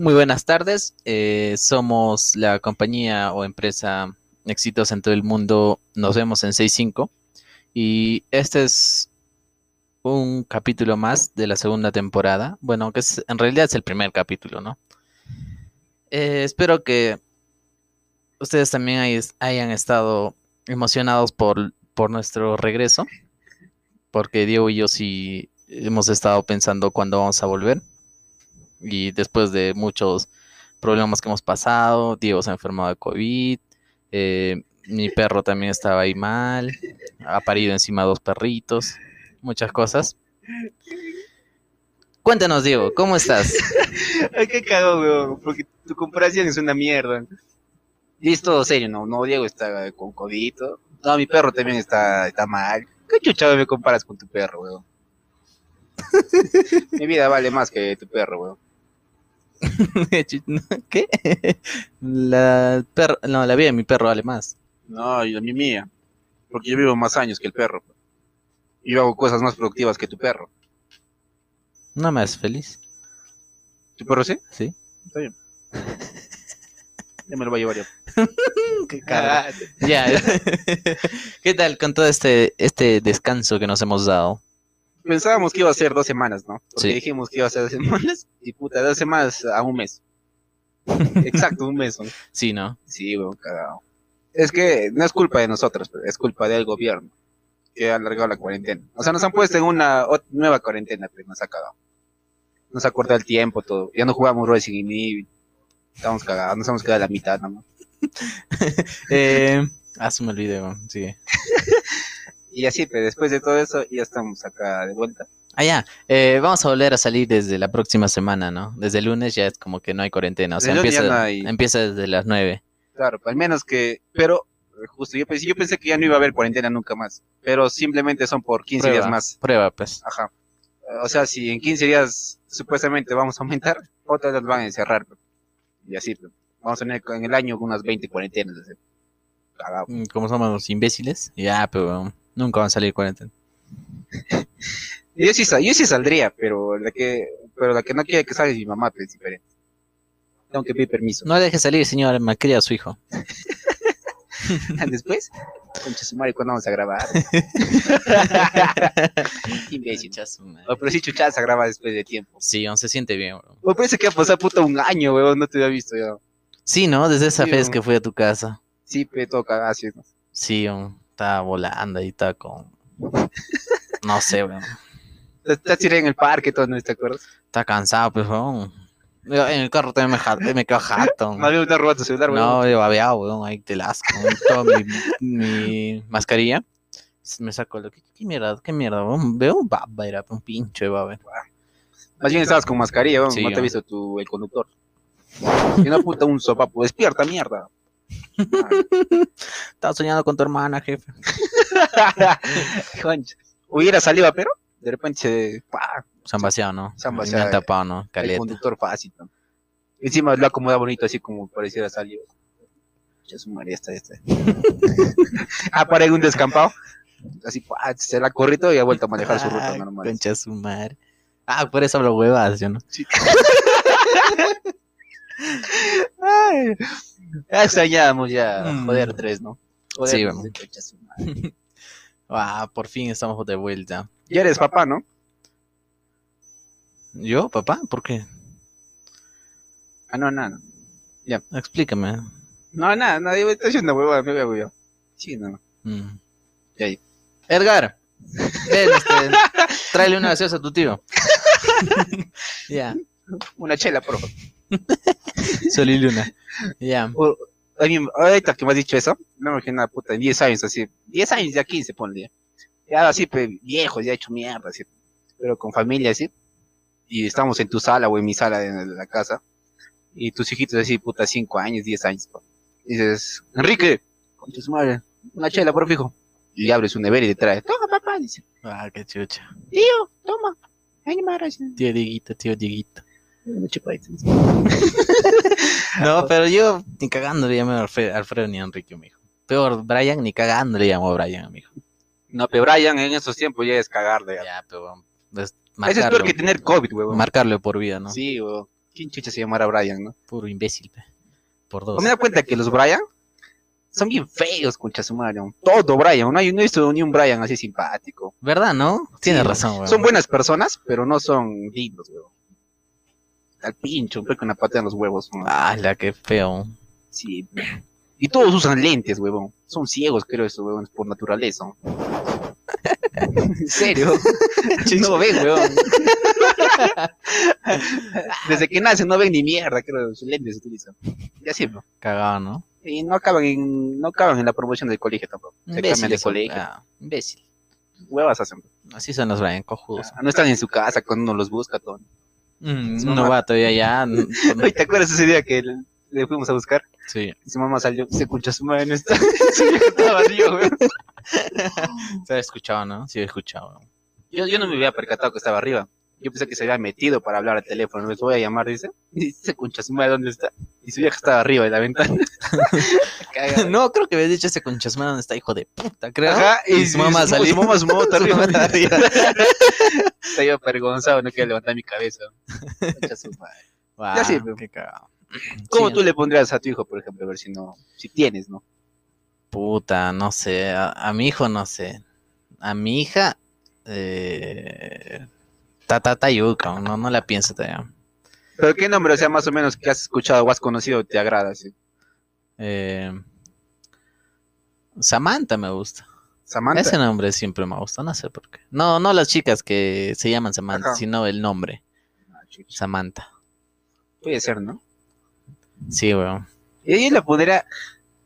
Muy buenas tardes. Eh, somos la compañía o empresa exitosa en todo el mundo. Nos vemos en 6.5. Y este es un capítulo más de la segunda temporada. Bueno, que es, en realidad es el primer capítulo, ¿no? Eh, espero que ustedes también hay- hayan estado emocionados por, por nuestro regreso. Porque Diego y yo sí hemos estado pensando cuándo vamos a volver. Y después de muchos problemas que hemos pasado, Diego se ha enfermado de COVID, eh, mi perro también estaba ahí mal, ha parido encima dos perritos, muchas cosas. Cuéntanos, Diego, ¿cómo estás? Ay, qué cagado, weón, porque tu comparación es una mierda. Y es todo serio, ¿no? No, Diego está con codito. No, mi perro también está, está mal. ¿Qué chuchado me comparas con tu perro, weón? mi vida vale más que tu perro, weón. ¿Qué? La, perro, no, la vida de mi perro vale más. No, y la mi mía. Porque yo vivo más años que el perro. Y yo hago cosas más productivas que tu perro. No me haces feliz, ¿Tu perro sí? ¿sí? Está bien. Ya me lo voy a llevar yo. Qué Ya. ¿Qué tal con todo este, este descanso que nos hemos dado? Pensábamos que iba a ser dos semanas, ¿no? Porque Sí. dijimos que iba a ser dos semanas. Y puta, dos semanas a un mes. Exacto, un mes. ¿no? Sí, ¿no? Sí, weón, cagado. Es que no es culpa de nosotros, pero es culpa del gobierno que ha alargado la cuarentena. O sea, nos han puesto en una nueva cuarentena, pero nos ha cagado. Nos ha cortado el tiempo, todo. Ya no jugamos Resident Evil. Estamos cagados, nos hemos quedado a la mitad nomás. Eh, ah, se me olvidó, sí. Y así, pero después de todo eso, ya estamos acá de vuelta. Ah, ya. Eh, vamos a volver a salir desde la próxima semana, ¿no? Desde el lunes ya es como que no hay cuarentena. O sea, Desde empieza, ya no hay- empieza desde las 9. Claro, al menos que, pero justo yo pensé, yo pensé que ya no iba a haber cuarentena nunca más, pero simplemente son por 15 Prueba, días más. Prueba, pues. Ajá. O sea, si en 15 días supuestamente vamos a aumentar, otras las van a encerrar. pues. Y así, pues. vamos a tener en el año unas 20 cuarentenas. Cagado. Mm, Como somos los imbéciles. Ya, pero nunca van a salir cuarentena. Y Yo sí, sa- yo sí saldría, pero la que, pero la que no quiere que salga es mi mamá, pues, es diferente. Tengo que pedir permiso. No deje salir, señor. Malcria a su hijo. Después, concha su madre, ¿cuándo vamos a grabar? Imbécil. O, pero sí, chuchaza graba después de tiempo. Sí, aún se siente bien, bro. O parece que ha pasado puta un año, weón, no te había visto ya. Sí, ¿no? Desde esa Sí, vez que fui a tu casa. Sí, pe, todo ¿no? Sí, estaba volando y estaba con... No sé, weón. Estás tirado en el parque, todo, ¿no te acuerdas? Está cansado, pues, weón. Yo En el carro también me, ja- me quedo jato. Bien te robado tu celular, weón. No, yo babeado, weón, ahí te las con toda mi, mi mascarilla. Me saco lo que qué mierda, qué mierda, weón. Veo un baba, era un pinche baba. Más bien estabas con mascarilla, weón. Sí, no te ha visto tu, el conductor. Y una puta, un sopapo. Despierta, mierda. Estaba soñando con tu hermana, jefe. Hubiera salido, pero de repente se. ¡pah! Se han vaciado, ¿no? Se han vaciado, han tapado, ¿no? El Caleta. conductor fácil, ¿no? Encima lo acomoda bonito, así como pareciera salir. Ya su María está, está. ah, para un descampado. Así, ¡pah! se la corrió todo y ha vuelto a manejar su ruta normal. Concha su madre. Ah, por eso hablo huevas, yo no. Ay, ya extrañábamos ya Mm. joder tres, ¿no? Joder, Sí, vamos. Ah, por fin estamos de vuelta. Ya eres papá, ¿no? ¿Yo, papá? ¿Por qué? Ah, no, nada. Explícame. No, nada, nada, yo estoy haciendo huevada, me veo yo. Sí, no. Mm. Ya, ya. Edgar, ven, este, tráele una gaseosa a tu tío. ya, Una chela, por favor. Sol y Luna. Ya. Mí- ahorita que me has dicho eso, no me imagino puta, en 10 años así. 10 años, ya 15, ponle. Ya así, pe, viejos, ya hecho mierda, así. Pero con familia, así. Y estamos en tu sala o en mi sala de la casa. Y tus hijitos así, puta, 5 años, 10 años. pa. Y dices, Enrique, concha su madre, una chela, por fijo. Y abres un nevera y te trae, toma, papá, dice. Ah, qué chucha. Tío, toma. Ay, madre. Tío Dieguito, tío Dieguito. Una chupadita, dice. No, pero yo ni cagando le llamo a Alfredo, Alfredo ni a Enrique, mijo. Peor, Brian ni cagando le llamo a Brian, mijo. No, pero Brian en esos tiempos ya es cagarle. ya. Ya, pero es Eso es peor que tener COVID, huevón. marcarlo por vida, ¿no? Sí, huevón. ¿Quién chucha se llamara Brian, no? Puro imbécil, pe. Por dos. ¿No me da cuenta que los Brian son bien feos, concha su madre? ¿no? Todo Brian, no hay no he visto ni un Brian así simpático. ¿Verdad, no? Tienes Sí, razón, weón. Son buenas personas, pero no son lindos, weón. Al pincho, un con la pata en los huevos. Ah, la que feo. Sí. Y todos usan lentes, huevón. Son ciegos, creo, estos huevones, por naturaleza. ¿En serio? no ven, huevón. Desde que nacen no ven ni mierda, creo, sus lentes se utilizan. Ya siempre. Cagado, ¿no? Y no acaban en, no acaban en la promoción del colegio tampoco. Se cambian de colegio. ah, imbécil. Huevas hacen. Así son los Brian, cojudos. No están en su casa cuando uno los busca todo. Mm, va todavía ya. Oye, ¿te acuerdas ese día que le- le fuimos a buscar? Sí. Y su mamá salió, se escucha su madre, no está. Estaba arriba, weón. Se ha escuchado, ¿no? Sí, he escuchado. Yo, yo no me había percatado que estaba arriba. Yo pensé que se había metido para hablar al teléfono. Les voy a llamar, dice. Y se concha su madre, ¿dónde está? Y su vieja estaba arriba de la ventana. No, creo que habías dicho ese conchasmán donde está hijo de puta, creo. Ajá, y su mamá su, salió. Su mamá, su mamá Su arriba. mamá yo avergonzado, no quiero levantar mi cabeza. Concha su madre. Ya sí, pero- qué cagado. ¿Cómo Sí, tú le pondrías a tu hijo, por ejemplo, a ver si no, si tienes, ¿no? Puta, no sé. A, a mi hijo, no sé. A mi hija. Eh, Tata Tayuca, no, no la pienso todavía. Pero qué nombre, o sea, más o menos que has escuchado o has conocido te agrada, sí. Eh, Samantha me gusta. Samantha. Ese nombre siempre me gusta, no sé por qué. No, no las chicas que se llaman Samantha, Ajá. sino el nombre, Ah. Samantha. Puede ser, ¿no? Sí, weón. Y yo le pondría,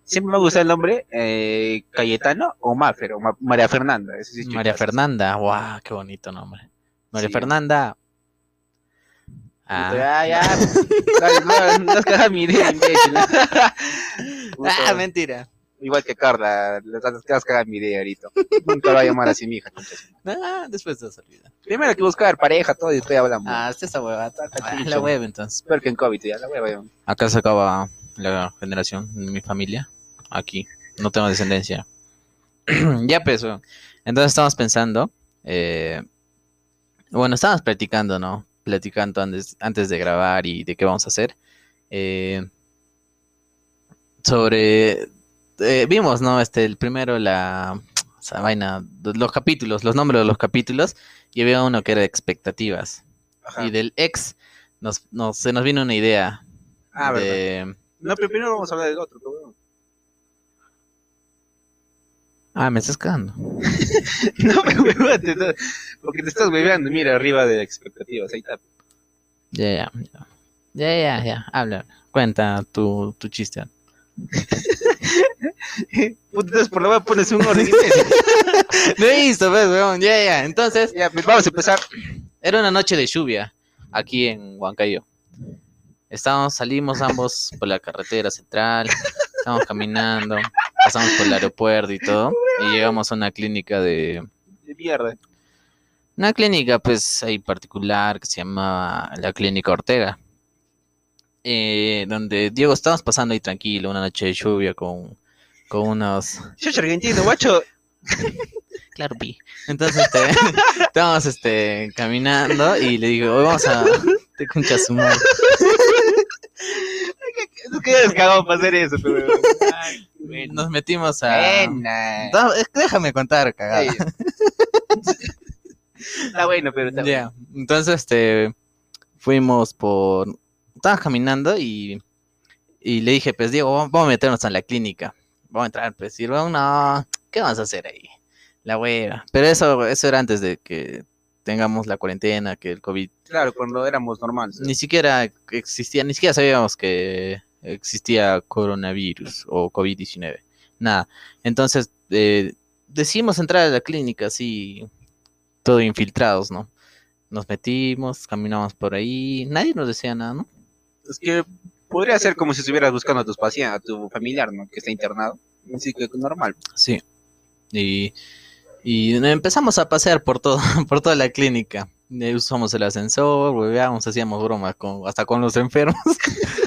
siempre me gusta el nombre, eh, Cayetano o Mafer, o Ma- María Fernanda. sí, María. Fernanda, guau, qué bonito nombre. María Sí. Fernanda. Ah, Ya, ya. No, no has cagado mi idea, imbécil. Puta, Ah, mentira. Igual que Carla, le has cagado mi idea ahorita. Nunca va a llamar así mi hija. Ah, después te vas a olvidar. Primero hay que buscar pareja, todo, y después hablamos. Ah, está esa hueva. Ah, chucha. la hueva entonces. Espero que en COVID ya, la hueva. ya. Acá se acaba la generación de mi familia. Aquí. No tengo descendencia. ya pues. Entonces estamos pensando. eh, bueno, estábamos platicando, ¿no? Platicando antes, antes de grabar y de qué vamos a hacer. eh, sobre. eh, vimos, ¿no? Este, el primero, la. Esa vaina, los capítulos, los nombres de los capítulos. Y había uno que era expectativas. Ajá. Y del ex nos, nos, se nos vino una idea Ah, verdad. de... No, pero primero vamos a hablar del otro. pero bueno. Ah, me estás cagando. No, pero huevate, no, porque te estás hueveando, mira, arriba de expectativas, ahí está. Ya, ya, ya. Ya, ya, ya. Habla. Cuenta tu, tu chiste. Puta, entonces por la web pones un orden. No he visto, pues, weón. Ya, ya. Entonces, ya, pues vamos a empezar. era una noche de lluvia aquí en Huancayo. Estábamos, salimos ambos por la carretera central. Estábamos caminando. Pasamos por el aeropuerto y todo. Y llegamos a una clínica de... De mierda. Una clínica, pues, ahí particular que se llamaba la Clínica Ortega. Eh, donde Diego estábamos pasando ahí tranquilo, una noche de lluvia con, con unos. Yo soy argentino, guacho. Claro, pi. Entonces, este, estábamos este, caminando y le digo, hoy vamos a. Te conchas su madre. Tú quedas cagado para hacer eso, pero. Ay, bueno. Nos metimos a. Buena. No, déjame contar, cagada. Está bueno, pero está Ya, entonces este fuimos por estábamos caminando y y le dije, pues Diego, vamos a meternos en la clínica. Vamos a entrar, pues y luego, no, ¿qué vamos a hacer ahí? La hueva. Pero eso eso era antes de que tengamos la cuarentena, que el COVID bueno. Claro, cuando éramos normales. ni siquiera existía, ni siquiera sabíamos que existía coronavirus o COVID-19. Nada. Entonces, eh, decidimos entrar a la clínica así, todo infiltrados, ¿no? Nos metimos, caminamos por ahí, nadie nos decía nada, ¿no? Es que podría ser como si estuvieras buscando a tus pacientes, a tu familiar, ¿no? Que está internado. Así que normal. Sí. Y, y empezamos a pasear por todo, por toda la clínica. Eh, Usamos el ascensor, hueveábamos, hacíamos bromas con, hasta con los enfermos.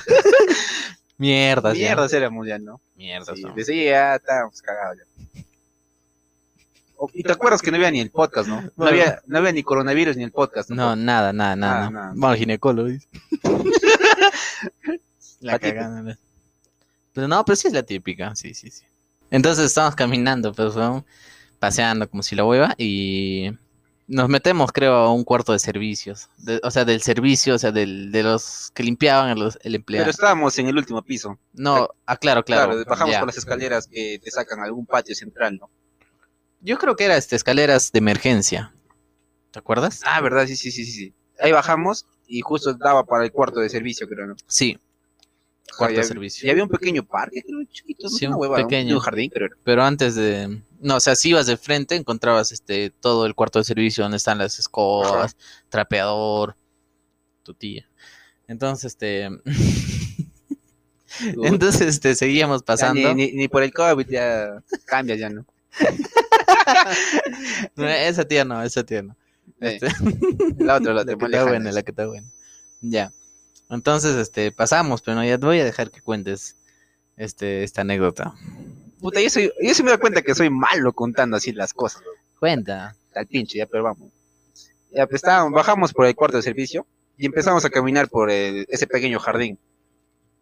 Mierdas, ya. Mierda, éramos ya, ¿no? Mierdas, Sí, ¿no? desde ya estábamos cagados ya. O- Y te acuerdas que no había ni el podcast, ¿no? No había, no había ni coronavirus ni el podcast. No, nada, nada, nada. Ah, nada. Bueno, ginecólogo. dice. la cagada. ¿no? Pero no, pero sí es la típica, sí, sí, sí. Entonces estamos caminando, pues, weón, paseando como si la hueva y nos metemos, creo, a un cuarto de servicios. De- o sea, del servicio, o sea, del, de los que limpiaban el, el empleado. Pero estábamos en el último piso. No, ah, claro, claro. Claro, bajamos ya. por las escaleras que te sacan a algún patio central, ¿no? Yo creo que era este, escaleras de emergencia. ¿Te acuerdas? Ah, verdad, sí, sí, sí, sí. Ahí bajamos y justo daba para el cuarto de servicio, creo, ¿no? Sí, cuarto de servicio. Y había un pequeño parque, creo, chiquito, no Sí, una un hueva, pequeño. un jardín, creo. Pero antes de. No, o sea, si ibas de frente, encontrabas este todo el cuarto de servicio donde están las escobas, trapeador, tu tía. Entonces, este. Entonces, este, seguíamos Ya pasando. Ni, ni, ni por el COVID ya cambias, ya, ¿no? No, esa tía no, esa tía no. Este, la otra, la, la de que está buena, la que está buena. Ya. Entonces, este, pasamos, pero no, ya te voy a dejar que cuentes este, esta anécdota. Puta, yo, soy, yo sí me doy cuenta que soy malo contando así las cosas. Cuenta. Al pinche, ya, pero vamos. Ya, pues estábamos, bajamos por el cuarto de servicio y empezamos a caminar por el- ese pequeño jardín.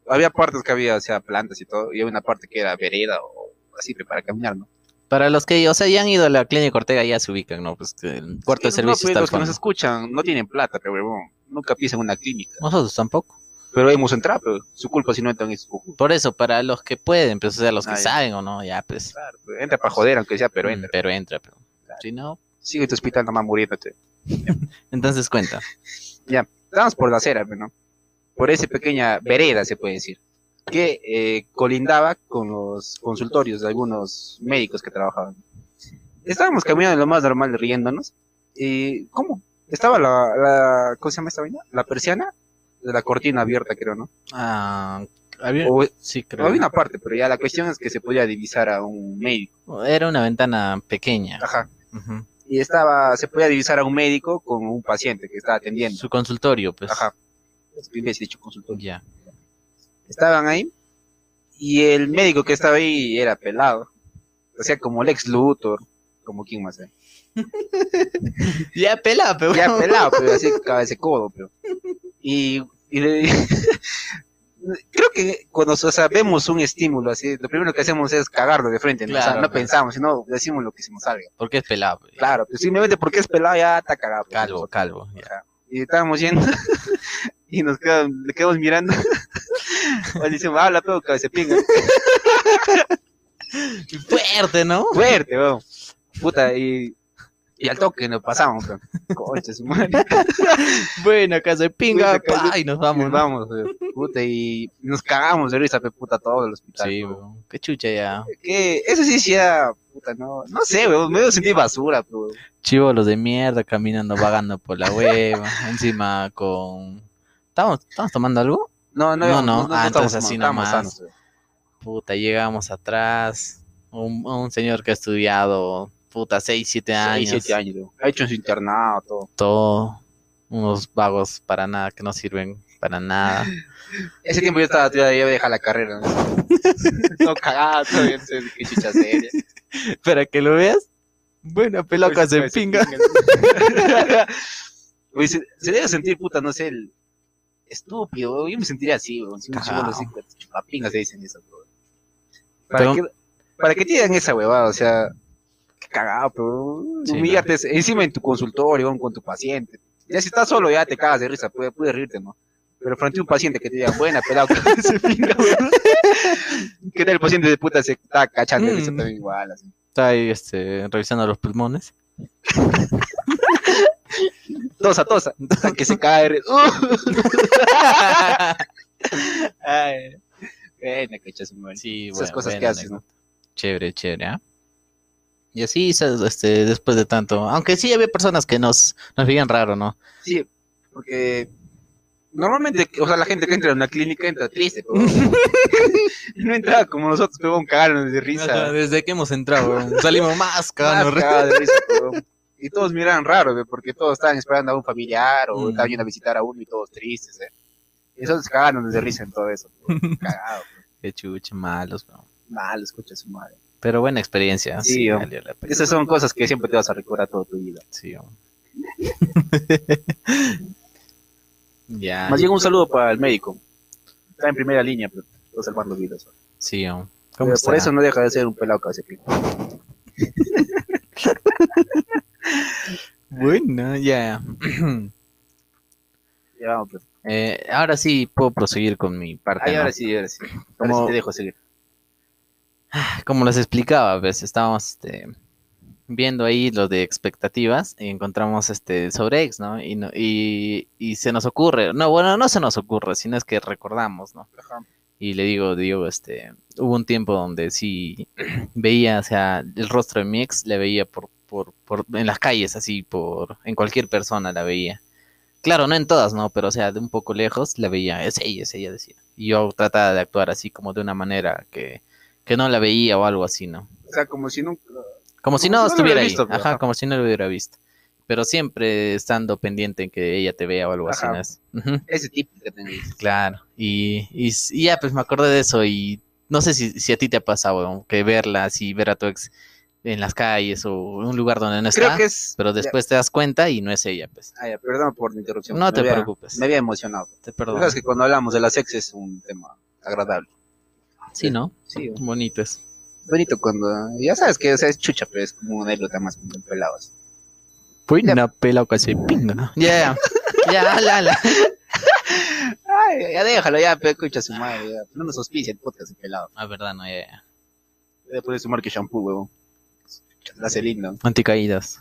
Había partes que había, o sea, plantas y todo, y había una parte que era vereda o así para caminar, ¿no? Para los que, o sea, ya han ido a la clínica Ortega, ya se ubican, ¿no? Pues que el cuarto de no, servicio pues, está los que nos escuchan no tienen plata, pero huevón, nunca pisan una clínica. Nosotros tampoco. Pero hemos entrado, pero su culpa si no entran es su. Por eso, para los que pueden, pues, o sea, los que Ah, ya. saben o no, ya, pues. Claro, entra para joder, aunque sea, pero mm, entra. Pero entra, pero. Si no, Sigue tu hospital nomás muriéndote. entonces cuenta. Estábamos por la acera, ¿no? Por esa pequeña vereda, se puede decir, que eh, colindaba con los consultorios de algunos médicos que trabajaban. Estábamos caminando lo más normal, riéndonos, y ¿cómo? Estaba la, la ¿cómo se llama esta vaina? La persiana de la cortina abierta, creo, ¿no? Ah, había, O, sí, creo. había una parte, pero ya la cuestión es que se podía divisar a un médico. Era una ventana pequeña. Ajá. Y estaba, se podía divisar a un médico con un paciente que estaba atendiendo. Su consultorio, pues. Ajá. Es dicho consultorio. Ya. estaban ahí y el médico que estaba ahí era pelado. O sea, como Lex Luthor, como quién más. eh? Ya pela, pero. Ya pelado, pero así cabeza codo, pero. Y, y le- creo que cuando o sea, vemos un estímulo así, lo primero que hacemos es cagarlo de frente, ¿no? O sea, Claro, no pues. pensamos, sino decimos lo que se nos salga. Porque es pelado. pues. Claro, pues simplemente porque es pelado ya está cagado. pues, Calvo, calvo. ya. Y estábamos yendo y nos quedamos, le quedamos mirando. Le decimos, habla todo, cabeza pinga. Fuerte, ¿no? fuerte, weón. Puta, y, y al toque nos pasamos, weón. Concha su madre. Bueno, casa de pinga, pa, y nos vamos. Nos ¿no? vamos, weón. Puta, y nos cagamos de risa, pe, puta, todo el hospital. Sí, weón. Qué chucha ya. Que eso sí, sí, era, puta, no, no sé, weón, medio sentí basura, pero Chivolos de mierda caminando, vagando por la hueva. encima con. ¿Estamos, ¿Estamos tomando algo? no, no, No, no, ah, estamos entonces así nomás. sanos. Puta, llegamos atrás. Un, un señor que ha estudiado, puta, 6, 7 años. Seis, siete años, weón. Ha hecho su internado, todo. Todo. Unos vagos para nada, que no sirven para nada. Ese tiempo yo estaba, ya había dejado la carrera, ¿no? todo cagado, todavía no qué chucha seria. Para que lo veas. Bueno, pelocas de Pues, pinga. Oye, se, se debe sentir, puta, no sé, el estúpido. Yo me sentiría así, weón. Si chupapingas se dicen eso, weón. ¿Para, Pero- qué, ¿Para te digan esa huevada? O sea, cagado, pero Sí, humillarte encima en tu consultorio, con tu paciente. Ya si estás solo, ya te cagas de risa, puedes, puedes rirte, ¿no? Pero frente a un paciente que te diga, buena, pelado, que se weón. ¿Qué tal el paciente de puta se está cachando de risa Mm. también igual, así? Está ahí este, revisando los pulmones. Tosa, tosa, hasta que se cae. de risa. Ay, buena, cachas, Esas cosas buena que haces, ¿no? Chévere, chévere, ¿ah? Y así, este, después de tanto. Aunque sí había personas que nos, nos veían raro, ¿no? Sí, porque normalmente, o sea, la gente que entra en una clínica entra triste, pero no entraba como nosotros, pero un cagaron de risa. Desde que hemos entrado, salimos más Más cagando de risa. cagados de risa, pero- Y todos miraban raro, ve, porque todos estaban esperando a un familiar o Mm. estaban yendo a visitar a uno y todos tristes. ¿eh? Y esos cagaron de risa en todo eso. Cagado, Qué chucha, malos, weón. mal, escucha su madre. Pero buena experiencia. Sí, Sí, valió la pena. Esas son cosas que siempre te vas a recordar toda tu vida. Sí, ya. Más bien un saludo para el médico. Está en primera línea, pero está salvando vidas. Sí. Pero ¿Cómo por eso no deja de ser un pelado que. Bueno, ya. Ya vamos, pues. Eh, ahora sí puedo proseguir con mi parte. Ahí, ¿no? ahora sí, ahora sí. Ahora Como- sí te dejo seguir. Como les explicaba, pues estábamos este, viendo ahí lo de expectativas y encontramos este sobre ex, ¿no? Y, no- y, y se nos ocurre, no, bueno, no se nos ocurre, sino es que recordamos, ¿no? Ajá. Y le digo, digo, este, hubo un tiempo donde sí veía, o sea, el rostro de mi ex, le veía por, por, por, en las calles, así, por, en cualquier persona la veía. Claro, no en todas, ¿no? Pero, o sea, de un poco lejos la veía, es ella, es ella, decía. Y yo trataba de actuar así, como de una manera que, que no la veía o algo así, ¿no? O sea, como si nunca. Como si Como no si no lo estuviera ahí. visto, pero, Ajá, ajá. como si no lo hubiera visto. Pero siempre estando pendiente en que ella te vea o algo así. ¿no. Ese tipo que tenéis. Claro, y, y, ya, pues me acordé de eso y no sé si, si a ti te ha pasado, que verla así, ver a tu ex en las calles o en un lugar donde no Creo está, que es. pero después te das cuenta y no es ella, pues. Ah, ya, perdón por la interrupción. No Me te había- preocupes. Me había emocionado. Te perdono. sabes que cuando hablamos de las ex es un tema agradable. Sí, ¿no? Sí, Bonito es. bonito cuando. Ya sabes que o sea, es chucha, pero es como una anécdota más con pelados. Pues una pela que se pinga. Ya, ya, la, la. Ay, ya déjalo, ya, pero escucha su madre. Ya. No nos auspicia el podcast de pelado. Ah, verdad, no, ya, ya. Voy a poner su marca shampoo, huevón. La hace lindo. Anticaídas.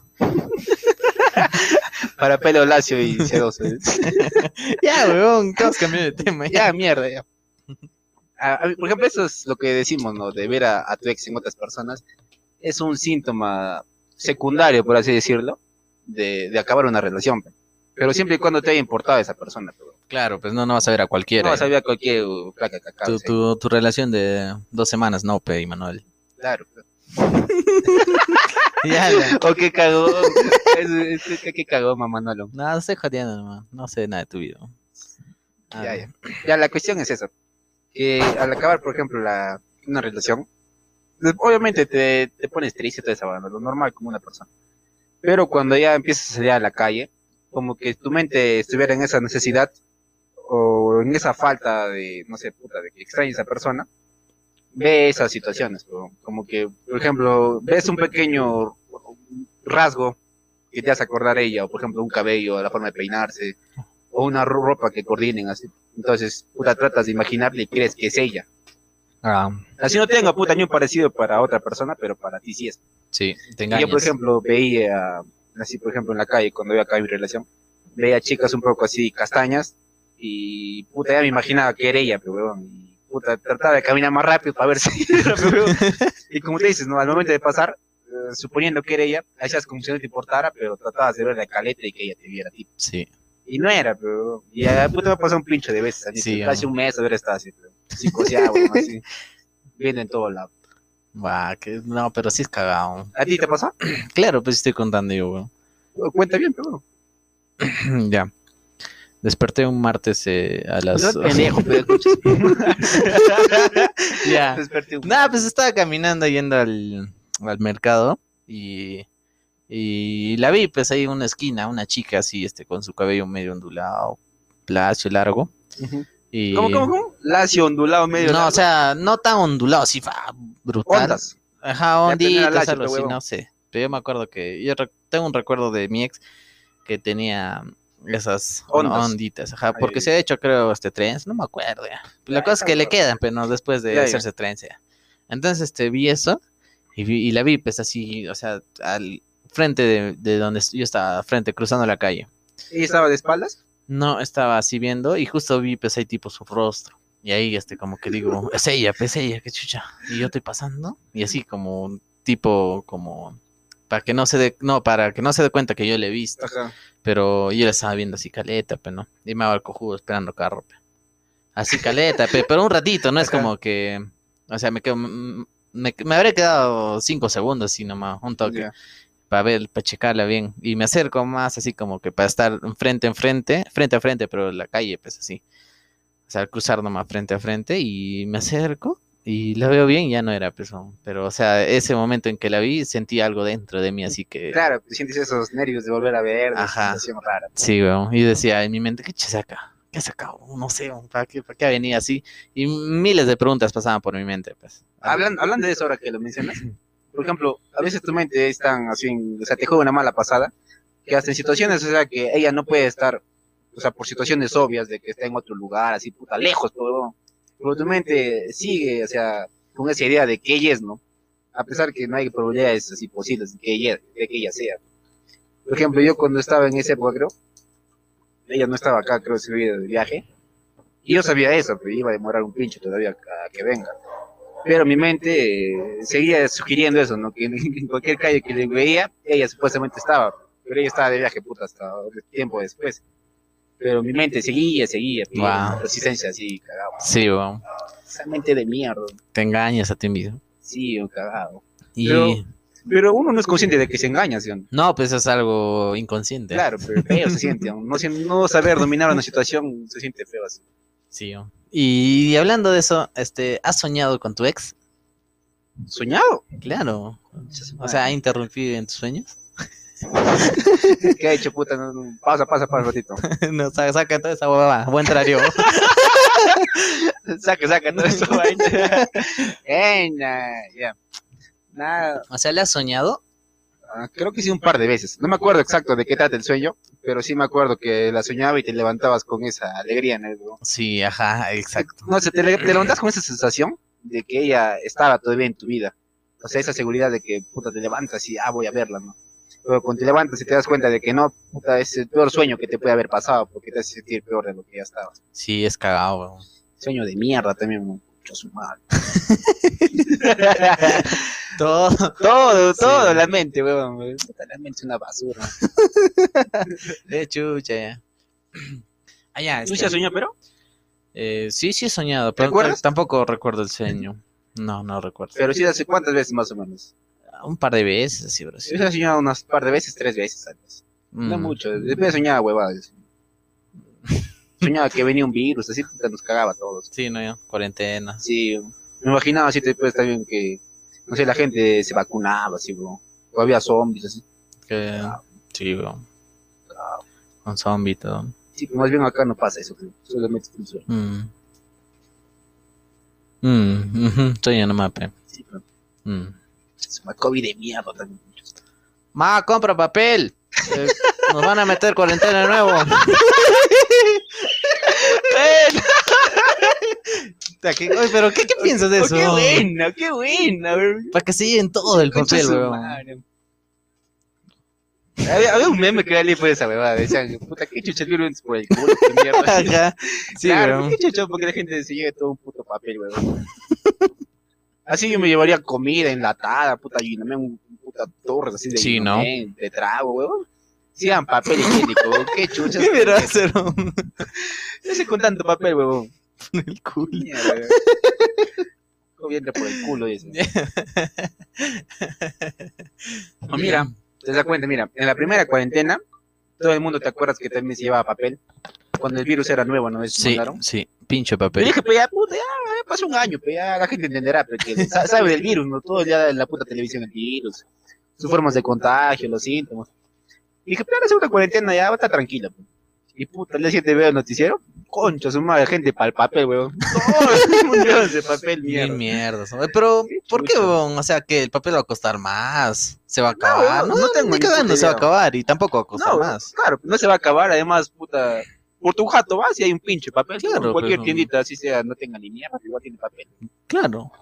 Para pelo lacio y sedoso. ya, weón, todos cambiando de tema. ya, mierda, ya. A- a mí, por ejemplo, eso es lo que decimos, ¿no? De ver a, a tu ex en otras personas. Es un síntoma secundario, por así decirlo, de, de acabar una relación. pe. Pero siempre y cuando te haya importado esa persona. pero Claro, pues no, no vas a ver a cualquiera. No vas a ver a cualquier uh, placa que acabe. tu, tu, tu relación de dos semanas, no, pe, Manuel. Claro. ya. O qué cagó. ¿Qué cagó, mamá Nolo? No, estoy jodiendo. No sé nada de tu vida. Ah, Ya, ya. Ya, la cuestión es esa. Que al acabar, por ejemplo, la, una relación, pues, obviamente te, te pones triste toda esa banda, lo normal como una persona. Pero cuando ya empiezas a salir a la calle, como que tu mente estuviera en esa necesidad o en esa falta de, no sé, puta, de que extrañes a esa persona, ve esas situaciones. Como que, por ejemplo, ves un pequeño rasgo que te hace acordar ella, o por ejemplo, un cabello, la forma de peinarse, o una ro- ropa que coordinen así. Entonces, puta, tratas de imaginarle y crees que es ella. Ah, Así no tenga puta ni un parecido para otra persona, pero para ti sí es. sí, te engañas. yo, por ejemplo, veía, así, por ejemplo, en la calle, cuando iba acá mi relación, veía chicas un poco así, castañas, y puta, ya me imaginaba que era ella, pero weón, y puta, trataba de caminar más rápido para ver si era, pero, weón. Y como te dices, ¿no? Al momento de pasar, eh, suponiendo que era ella, hacías como si no te importara, pero tratabas de ver la caleta y que ella te viera a ti. Sí, Y no era, pero. Y a puta me pasó un pincho de veces. Así, Sí, casi un mes haber estado así, pero. Psicoseado, así. Viendo en todo lado. va, que no, pero sí es cagado. ¿A ti te pasó? Claro, pues estoy contando yo, weón. Cuenta bien, pero. ya. Desperté un martes eh, a las. No, pendejo, pero escuchas. ya. Desperté un. Nada, pues estaba caminando yendo al, al mercado y, y la vi, pues ahí en una esquina, una chica así, este, con su cabello medio ondulado, lacio, largo. Ujú. Y... ¿Cómo, cómo, cómo? Lacio, ondulado, medio. No, largo. o sea, no tan ondulado, así, brutal. Ondas. Ajá, onditas, algo así, no sé. Pero yo me acuerdo que, yo tengo un recuerdo de mi ex que tenía esas Ondas. onditas, ajá, porque ay, se ha hecho, creo, este trens, no me acuerdo ya. La Ya, cosa es que le quedan, pero no después de ya. hacerse trens ya. Entonces, este, vi eso y, vi- y la vi, pues así, o sea, al frente de, de donde yo estaba, frente, cruzando la calle. ¿Y estaba de espaldas? No, estaba así viendo y justo vi, pues ahí tipo su rostro. Y ahí, este, como que digo, es ella, pues ella, qué chucha. Y yo estoy pasando y así como un tipo, como, para que no se dé, no, para que no se dé cuenta que yo le he visto. Ajá. Pero yo la estaba viendo así caleta, pero no. Y me va al cojudo esperando carro, pe. Así caleta, pe, pero un ratito, no es como que, o sea, me quedo, me, me habré quedado cinco segundos así nomás, un toque. Para ver, para checarla bien. Y me acerco más así como que para estar frente en frente, frente a frente, pero en la calle, pues así. O sea, al cruzar nomás frente a frente y me acerco Y la veo bien y ya no era persona. Pero, o sea, ese momento en que la vi, sentí algo dentro de mí, así que... Claro, te sientes esos nervios de volver a ver, de Ajá. sensación rara. Sí, weón. Y decía en mi mente, ¿qué se acá? ¿Qué se acá? No sé, ¿para qué, ¿para qué venía así? Y miles de preguntas pasaban por mi mente, pues. Hablan, hablando de eso ahora que lo mencionas, por ejemplo, a veces tu mente es tan así, o sea, te juega una mala pasada, que hasta en situaciones, o sea, que ella no puede estar, o sea, por situaciones obvias de que está en otro lugar, así, puta, lejos, pero, pero tu mente sigue, o sea, con esa idea de que ella es, ¿no? A pesar que no hay probabilidades así posibles de que ella, de que ella sea. Por ejemplo, yo cuando estaba en esa época, creo, ella no estaba acá, creo, se había de viaje, y yo sabía eso, pero iba a demorar un pincho todavía a que venga pero mi mente eh, seguía sugiriendo eso, ¿no? Que en, cualquier calle que le veía, ella supuestamente estaba, pero ella estaba de viaje, puta, hasta tiempo después. Pero mi mente seguía, seguía, Wow. resistencia así, cagado. Sí, weón. Esa mente de mierda, Te engañas a ti mismo. sí, un cagado. Y... Pero- Pero uno no es consciente de que se engaña, ¿sí? no? Pues es algo inconsciente. Claro, pero feo se siente, ¿no? No, saber dominar una situación se siente feo así. Sí, weón. Y hablando de eso, este, ¿has soñado con tu ex? ¿Soñado? Claro. O sea, ¿ha interrumpido en tus sueños? ¿Qué ha hecho, puta? No, Pasa, pasa, pasa un ratito. no, saca, saca toda esa huevada. Buen trario. saca, saca todo esto, vaina. Nada, o sea, ¿le has soñado? Ah, creo que sí un par de veces. No me acuerdo exacto de qué trata el sueño, pero sí me acuerdo que la soñaba y te levantabas con esa alegría el Sí, ajá, exacto. No sé, te, te levantas con esa sensación de que ella estaba todavía en tu vida. O sea, esa seguridad de que, puta, te levantas y, ah, voy a verla, ¿no? Pero cuando te levantas y te das cuenta de que no, puta, es el peor sueño que te puede haber pasado, porque te hace sentir peor de lo que ya estabas. Sí, es cagado, weón. Sueño de mierda también, ¿no? Pucha, su madre. Todo. Todo, Sí. todo, la mente, weón. La mente es una basura. De chucha, ya. Ah, ya, ¿Tú este, ya soñó, pero? eh, sí, sí he soñado, pero acuerdas? tampoco recuerdo el sueño. No, no recuerdo. Pero sí, ¿hace cuántas veces más o menos? Un par de veces, sí, bro. sí. Yo he soñado unas par de veces, tres veces, tal vez. No Mm. mucho. Después soñaba huevadas. Soñaba que venía un virus, así nos cagaba a todos. Sí, no, ya. Cuarentena. Sí, me imaginaba así después también que, no sé, la gente se vacunaba, así, bro. O había zombies, así. Que... Sí, bro. Con zombie y todo. Sí, pero más bien acá no pasa eso, creo. solamente sueño. Mm. Mm, ujú, Sueño nomás, pe. Sí, pero Mm. es una COVID de mierda también. Ma, compra papel. Eh, nos van a meter cuarentena de nuevo. Puta, ¿qué- oye, pero ¿qué, qué piensas de Oh, eso? qué buena, qué weón. Para que se lleven todo el papel, weón. Había, había un meme que alguien fue esa huevada. Decían, puta, qué chucha por el culo, qué mierda. Ajá. Sí, claro, qué chucha, porque la gente se lleve todo un puto papel, weón. Así yo me llevaría comida enlatada, puta, y no me un puta torres así de Sí, ¿no? De trago, weón. Sigan papel higiénico, weón. Qué chucha. ¿Qué verá hacer un- No sé con tanto papel, weón. el culo? Mierda, entra por el culo y eso. No, mira, te das cuenta, mira, en la primera cuarentena, todo el mundo te acuerdas que también se llevaba papel. Cuando el virus era nuevo, ¿no? Eso Sí, mandaron. sí, pinche Yo papel. dije, pues ya, puta, ya, ya pasó un año, pues ya la gente entenderá, porque sa- sabe del virus, ¿no? Todo el día en la puta televisión el virus, sus formas de contagio, los síntomas. Y dije, pero la segunda cuarentena ya va a estar tranquila, pues. Y puta, el día siguiente veo el noticiero, concha, su madre, gente para el papel, weón. Todo un millón de papel, mierda. mierdas. Oye, Pero, ¿por qué, weón? O sea, que el papel va a costar más. Se va a acabar. no, No, no tengo ni se va a acabar y tampoco va a costar No, más. claro, no se va a acabar, además, puta, por tu jato vas y hay un pinche papel, Claro, cualquier pero- tiendita, así sea, no tenga ni mierda, igual tiene papel. Claro.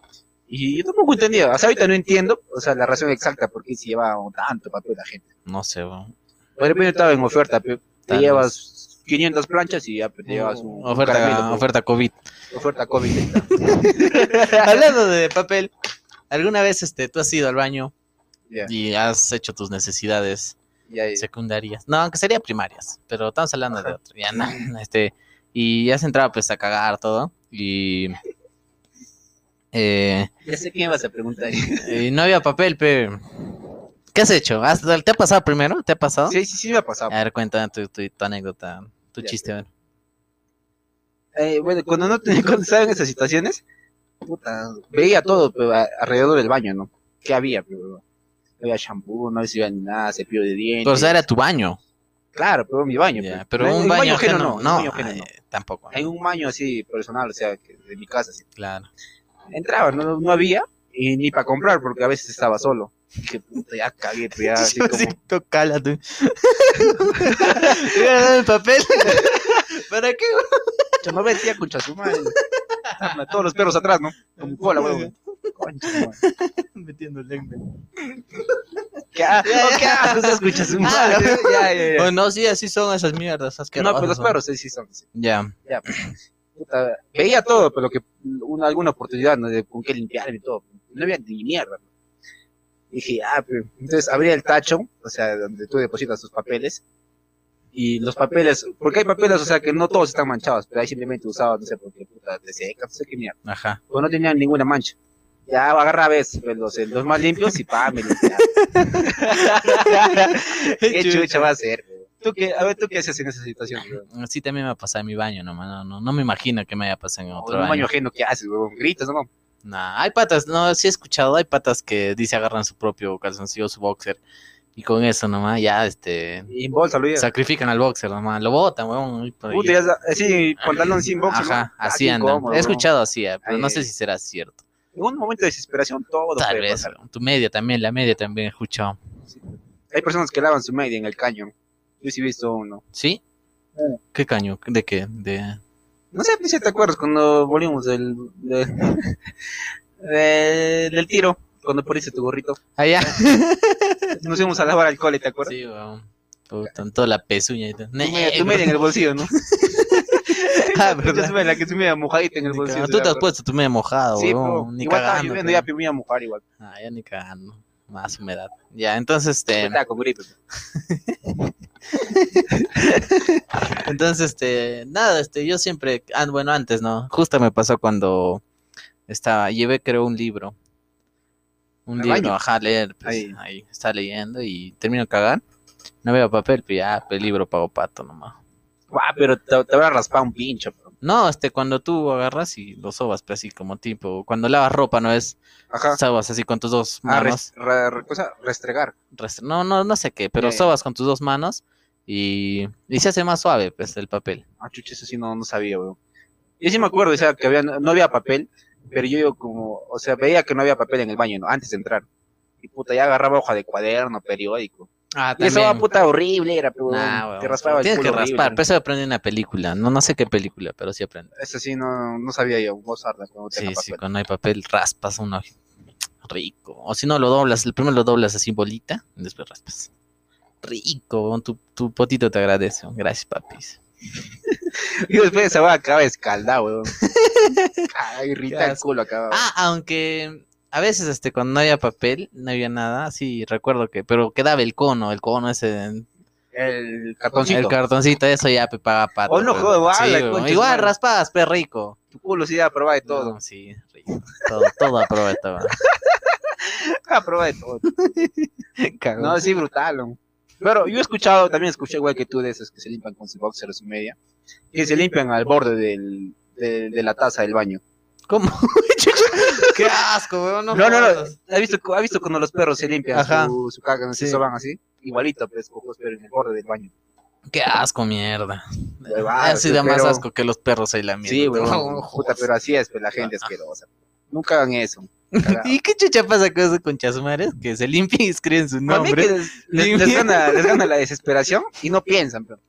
Y yo tampoco entendía, hasta ahorita no entiendo, o sea, la razón exacta por qué se lleva tanto papel la gente. No sé, weón. De repente estaba en oferta, pe, te llevas 500 planchas y ya te llevas un, un caramelo, Oferta, oferta COVID. oferta COVID. Hablando de papel, ¿alguna vez este, tú has ido al baño y has hecho tus necesidades secundarias? No, aunque sería primarias, pero estamos hablando de otro. Ya, no, este, y has entrado pues a cagar todo y... Eh, Ya sé qué vas a preguntar. y no había papel, pero... ¿Qué has hecho? ¿Has- ¿Te ha pasado primero? ¿Te ha pasado? Sí, sí, sí me ha pasado. A ver, cuenta tu, tu- tu anécdota, tu Ya. chiste, a ver. Eh, bueno, cuando no te, cuando estaba en esas situaciones, puta, veía todo pero, a- alrededor del baño, ¿no? ¿Qué había? Pero, no había shampoo, no había ni nada, cepillo de dientes. Pero o sea, era tu baño. Claro, pero mi baño. Pues. pero En un baño ajeno ajeno, no, en no, un baño ajeno ay, no. tampoco. En un baño así personal, o sea, que de mi casa, así. Claro. Entraba, no, no había, y ni para comprar, porque a veces estaba solo. Dije, puta, ya cagué, pues ya, así como... tú cálate. el papel. ¿Para qué? Yo no metía concha su madre. Todos los perros atrás, ¿no? Como cola, weón. Concha. Metiendo lengua. ¿Qué asco, qué asco se escucha su madre? Ya, ya, ya. No, sí, así son esas mierdas. No, asquerosas pues los perros sí, sí son. sí. Ya. Ya, pues. Puta, veía todo, pero que una, alguna oportunidad ¿no? de con qué limpiar y todo. No había ni mierda. Dije, ah, pues, entonces abría el tacho, o sea, donde tú depositas tus papeles. Y los papeles, porque hay papeles, o sea, que no todos están manchados, pero ahí simplemente usaba, no sé, porque puta, de seca, no sé qué mierda. Ajá. Pues no tenían ninguna mancha. Ya agarra a veces pues, los, los más limpios y pa, me limpiaba. ¿Qué chucha va a ser? güey? ¿Tú qué, a ver, ¿tú qué haces en esa situación? güey? Sí, también me ha pasado en mi baño, nomás. No, no, no me imagino que me haya pasado en O otro en un baño baño. ajeno, ¿qué haces, huevón? Gritas, ¿no? Nah, hay patas, no, sí he escuchado, hay patas que dice agarran su propio calzoncillo, su boxer, y con eso nomás ya, este, Y en bolsa, lo llevas. sacrifican al boxer nomás, lo botan, weón. Puta, ya así, pantalón sin boxer. ¿no? Ajá, Ah, así andan. He ¿no? escuchado así, eh, pero Ay, no sé si será cierto. En un momento de desesperación, todo Tal puede vez, pasar. tu media también, la media también he escuchado. Hay personas que lavan su media en el caño. Yo sí he visto uno. ¿Sí? Eh. ¿Qué caño? ¿De qué? De... No sé si te acuerdas cuando volvimos del, del, de- del tiro, cuando poniste tu gorrito. Allá. Nos íbamos a lavar alcohol, ¿te acuerdas? Sí, weón. Puta, en toda la pezuña y todo. Tu media, en el bolsillo, ¿no? Ah, Yo la que tu media mojadita en el bolsillo. cagando. ¿te Tú te has puesto tu media mojado, Sí, weón. igual estaba lloviendo, ya me iba a mojar igual. Ah, ya ni cagando. Más humedad. Ya, entonces, este. Gripe. Entonces, este, nada, este, yo siempre, ah, bueno, antes, ¿no? Justo me pasó cuando estaba, llevé creo un libro. Un ¿Al libro, baño? ajá, leer, pues, Ahí. ahí. está leyendo y termino de cagar. No veo papel, pues ya, pues, el libro pago pato nomás. Guau, pero te, te habrá raspado un pincho. No, este, cuando tú agarras y lo sobas, pues así como tipo, cuando lavas ropa, ¿no es? Ajá. Sobas así con tus dos Ah, manos. res- re- re- cosa, restregar. rest- No, no, no sé qué, pero sobas con tus dos manos y, y se hace más suave, pues, el papel. Ah, chucha, eso sí no, no sabía, weón. Yo sí me acuerdo, o sea, que había, no había papel, pero yo, yo como, o sea, veía que no había papel en el baño, ¿no? Antes de entrar. Y puta, ya agarraba hoja de cuaderno, periódico. Ah, Y eso va puta horrible, era, pero Nah, te raspaba el Tienes que culo raspar, horrible. pero eso aprendí en una película. No, no sé qué película, pero sí aprendí. Eso sí, no, no sabía yo, vos cuando Sí, tenga sí, papel. cuando hay papel raspas uno rico. O si no lo doblas, el primero lo doblas así bolita, y después raspas. Rico, tu, tu potito te agradece. Gracias, papis. Y después esa va acaba escaldado, weón. Ay, irrita el culo acá. Ah, aunque a veces este cuando no había papel, no había nada, sí, recuerdo que, pero quedaba el cono, el cono ese, El cartoncito. el cartoncito, eso ya pe paga pato. Oh, no vale, Sí, concha Igual madre. raspas, pe rico. Tu culo sí da a prueba de todo. No, sí, rico. Todo, todo de todo. A prueba de todo. No, sí, brutal. Pero yo he escuchado, también escuché igual que tú de esos que se limpian con su boxer o su media, que se limpian al borde del, de, de la taza del baño. ¿Cómo? Qué asco, weón. No, No, no, no. jodas. ¿Has visto, ¿has visto cuando los perros se limpian Ajá. su, su caca, no se soban así? Igualito, pues, cojos, pero en el borde del baño. Qué asco, mierda. Huevada, Así da más pero- asco que los perros ahí la mierda. Sí, weón. No, Puta, pero así es, pues, la gente asquerosa. Nunca hagan eso. Cagado. ¿Y qué chucha pasa con esos conchasumares? Que se limpian y escriben su nombre. que les, les- les gana, les gana la desesperación y no piensan, pero.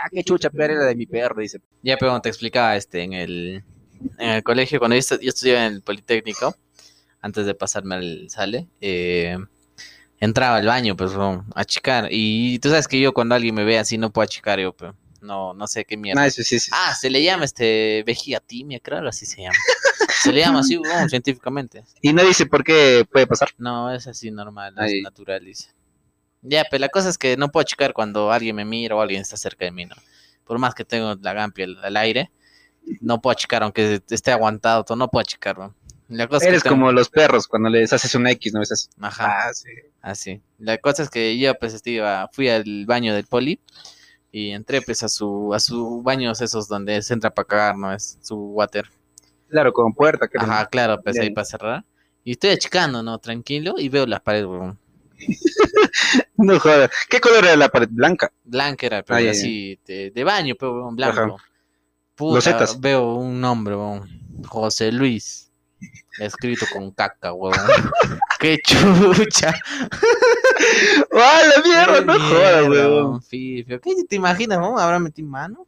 Ah, qué chucha, pero era de mi perro, dice. Ya, pero te explicaba, este, en el, en el colegio, cuando yo, estu- yo estudiaba en el Politécnico, antes de pasarme al sale, eh, entraba al baño, pues, a achicar. Y tú sabes que yo cuando alguien me ve así no puedo achicar yo, pero no, no sé qué mierda. No, eso sí, sí. Ah, se le llama este vejiga timia, algo así se llama. Se le llama así, weón, científicamente. Y no dice por qué puede pasar. No, es así normal, Ahí. es natural, dice. Ya, pero la cosa es que no puedo achicar cuando alguien me mira o alguien está cerca de mí, ¿no? Por más que tengo la gampia al, al aire, no puedo achicar, aunque esté aguantado, todo, no puedo achicar, ¿no? La cosa es Eres tengo- como los perros cuando les haces una X, ¿no? Estás... Ajá, Ah, sí. así. La cosa es que yo, pues, este, iba, fui al baño del poli y entré, pues, a su, a su baños esos donde se entra para cagar, ¿no? Es su water. Claro, con puerta. Que Ajá, claro, pues ahí para cerrar. Y estoy achicando, ¿no? Tranquilo, y veo las paredes, weón. No jodas. ¿Qué color era la pared? Blanca. Blanca era, pero Ah, así, de, de baño, pero weón, blanco. Ajá. Puta, veo un nombre, weón. José Luis. Escrito con caca, weón. Qué chucha. ¡Ah, la mierda! No jodas, weón. Fifio. ¿Qué te imaginas, weón? ¿Habrá metido mano?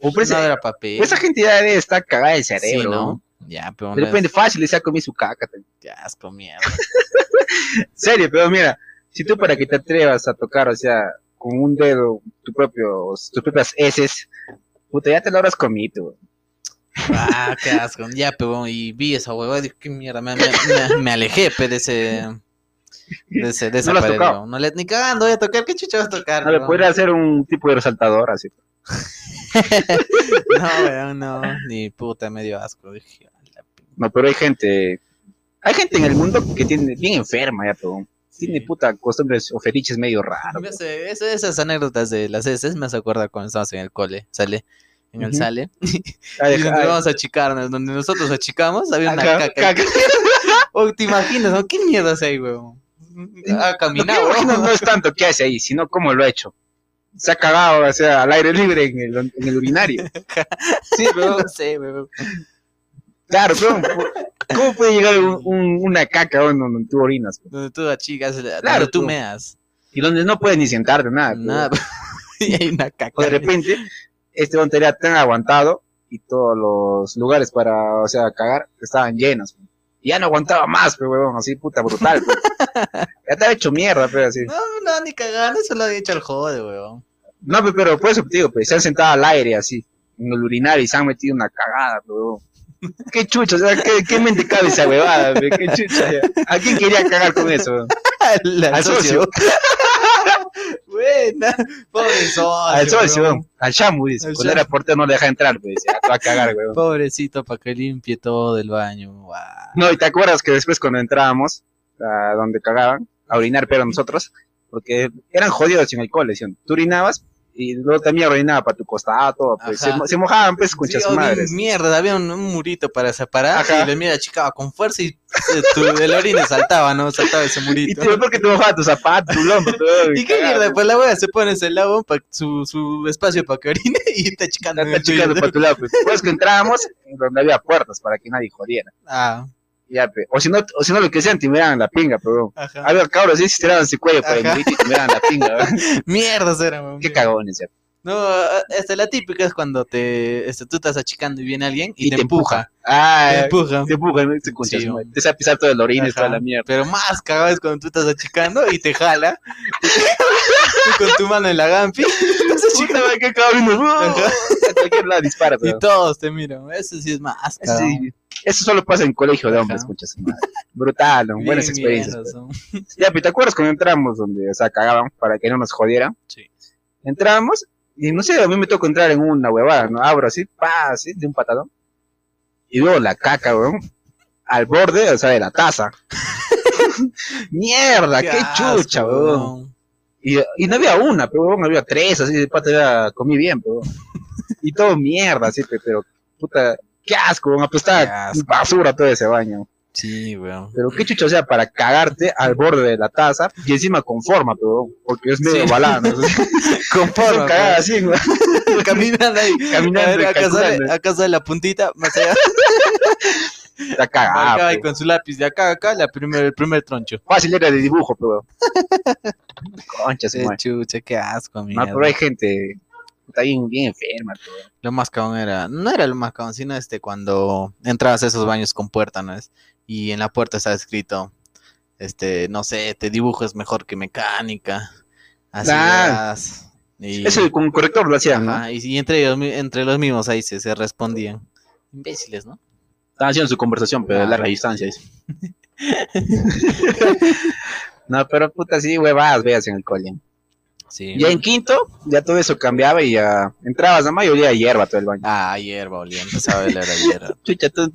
O pues, no papel. esa gente ya debe estar cagada de cerebro. Sí, ¿no? Ya, pero De repente es- fácil, le saco a mí su caca. Qué asco, mierda. Serio, pero mira, si tú para que te atrevas a tocar, o sea, con un dedo, tu propio, tus propias heces, puta, ya te lo habrás comido. Ah, qué asco. Ya, pero y vi esa huevada y dije, qué mierda, me, me- me- me alejé pe, de ese. De, ese, de esa No lo has pared. No le, ni cagando voy a tocar, ¿qué chucha vas a tocar? Ver, weón? podría hacer un tipo de resaltador así. No, weón, no, ni puta, medio asco. Dije. No, pero hay gente, hay gente en el mundo que tiene bien enferma ya, pero tiene puta costumbres o fetiches medio raros. Esas anécdotas de las heces me acordar cuando estábamos en el cole, sale. En el sale. Ay, Y donde ay, vamos a achicarnos, donde nosotros achicamos, había una acá, caca. caca. O te imaginas, ¿no? ¿Qué mierda hace ahí, weón? Ha que caminado, weón. no es tanto qué hace ahí, sino cómo lo ha hecho. Se ha cagado, o sea, al aire libre en el, en el urinario. Sí, pero, No sé, weón. claro, pero, ¿cómo puede llegar un- un- una caca weón, donde tú orinas? Donde tú achicas, donde Claro, tú tú. meas. Y donde no puedes ni sentarte, nada. Nada. y hay una caca. O de repente, este don tenía tan aguantado y todos los lugares para, o sea, cagar estaban llenos. Y ya no aguantaba más, pero huevón, así puta brutal. pues. ya te ha hecho mierda, pero así. No, no, ni cagando, eso lo ha dicho el jode, weón. No, pe- pero por eso te digo, pues, se han sentado al aire así, en el urinario y se han metido una cagada, pero qué chucha, o sea, qué, qué mente cabe esa huevada, qué chucha. ¿A quién quería cagar con eso? Al, Al socio. Buena. Pobre socio. Al socio, weón. al chamu, dice. Al Cuando era portero no le deja entrar, pues, va a cagar, weón. Pobrecito, para que limpie todo el baño. guau. No, y te acuerdas que después cuando entrábamos, a donde cagaban, a orinar, pero nosotros, porque eran jodidos en el cole, decían, tú orinabas y luego también orinaba para tu costado, pues, se, se mojaban, pues, conchas Sí, oh, madres. Mierda, había un, un murito para separar Ajá. y la mierda achicaba con fuerza y eh, tu, el orine saltaba, ¿no? Saltaba ese Y murito. te porque te mojaba tus zapatos, tu lombo, todo. ¿Y qué cagado. mierda? Pues la wea se pone ese lado para su, su espacio para que orine y está achicando en Está chicando para tu lado, pues. Después que entrábamos, donde había puertas para que nadie jodiera. Ah, Ya, pe. O si no, o si no lo que sean, te miraban la pinga, pero. Había cabros así, se tiraban su cuello por el y te miraban la pinga. Mierdas era, weón. Qué cagones, ya. No, esta la típica es cuando te, este, tú estás achicando y viene alguien y, Y te, te empuja. Ah, Te empuja. te empujan, ¿no? te Sí, te sabe pisar todo el orines, toda la mierda. Pero más cagado es cuando tú estás achicando y te jala. Tú con tu mano en la gampi. Estás achicando Puta, qué cabrón. A cualquier lado dispara, y pero. todos te miran. Eso sí es más cagado. Sí, eso solo pasa en colegio de hombres, madre. Brutal, buenas experiencias. pues. Ya, pero ¿te acuerdas cuando entramos donde, o sea, cagaban para que no nos jodieran? Sí. Entramos y no sé, a mí me tocó entrar en una huevada, ¿no? Abro así, pa, así, de un patadón. Y veo la caca, weón, al borde, o sea, de la taza. Mierda, qué, asco, chucha, weón. weón. Y, y no había una, pero weón, había tres, así de pata ya comí bien, pero. Y todo mierda, así, pe- pero, puta, qué asco, weón, apestaba basura todo ese baño. Sí, weón. Pero qué chucha, o sea, para cagarte al borde de la taza y encima con forma, pero, porque es medio Sí. balada, ¿no? Con Son cagadas así, weón. Caminando ahí. Caminando A ver, y acá sale, acá sale la puntita, más allá. Está cagado. pe. con su lápiz de acá a acá, la primer, el primer troncho. Fácil era de dibujo, pero. Concha, Qué chucha, qué asco, No, mierda. pero hay gente. Está bien, bien enferma. Lo más cabrón era, no era lo más cabrón, sino este cuando entrabas a esos baños con puerta, ¿no es? Y en la puerta estaba escrito, este, no sé, te dibujo es mejor que mecánica. Así Ah. verás. Y, Eso con corrector lo hacían, ¿no? ajá, y, y entre ellos, entre los mismos ahí se, se respondían. Imbéciles, ¿no? Estaban haciendo su conversación, pero Ah. larga distancia. dice. no, pero puta, sí, huevadas, veas en el cole. Sí. Ya en quinto, ya todo eso cambiaba y ya entrabas a mayoría de hierba todo el baño. Ah, hierba, olía, empezaba a oler a hierba. Chucha, tú-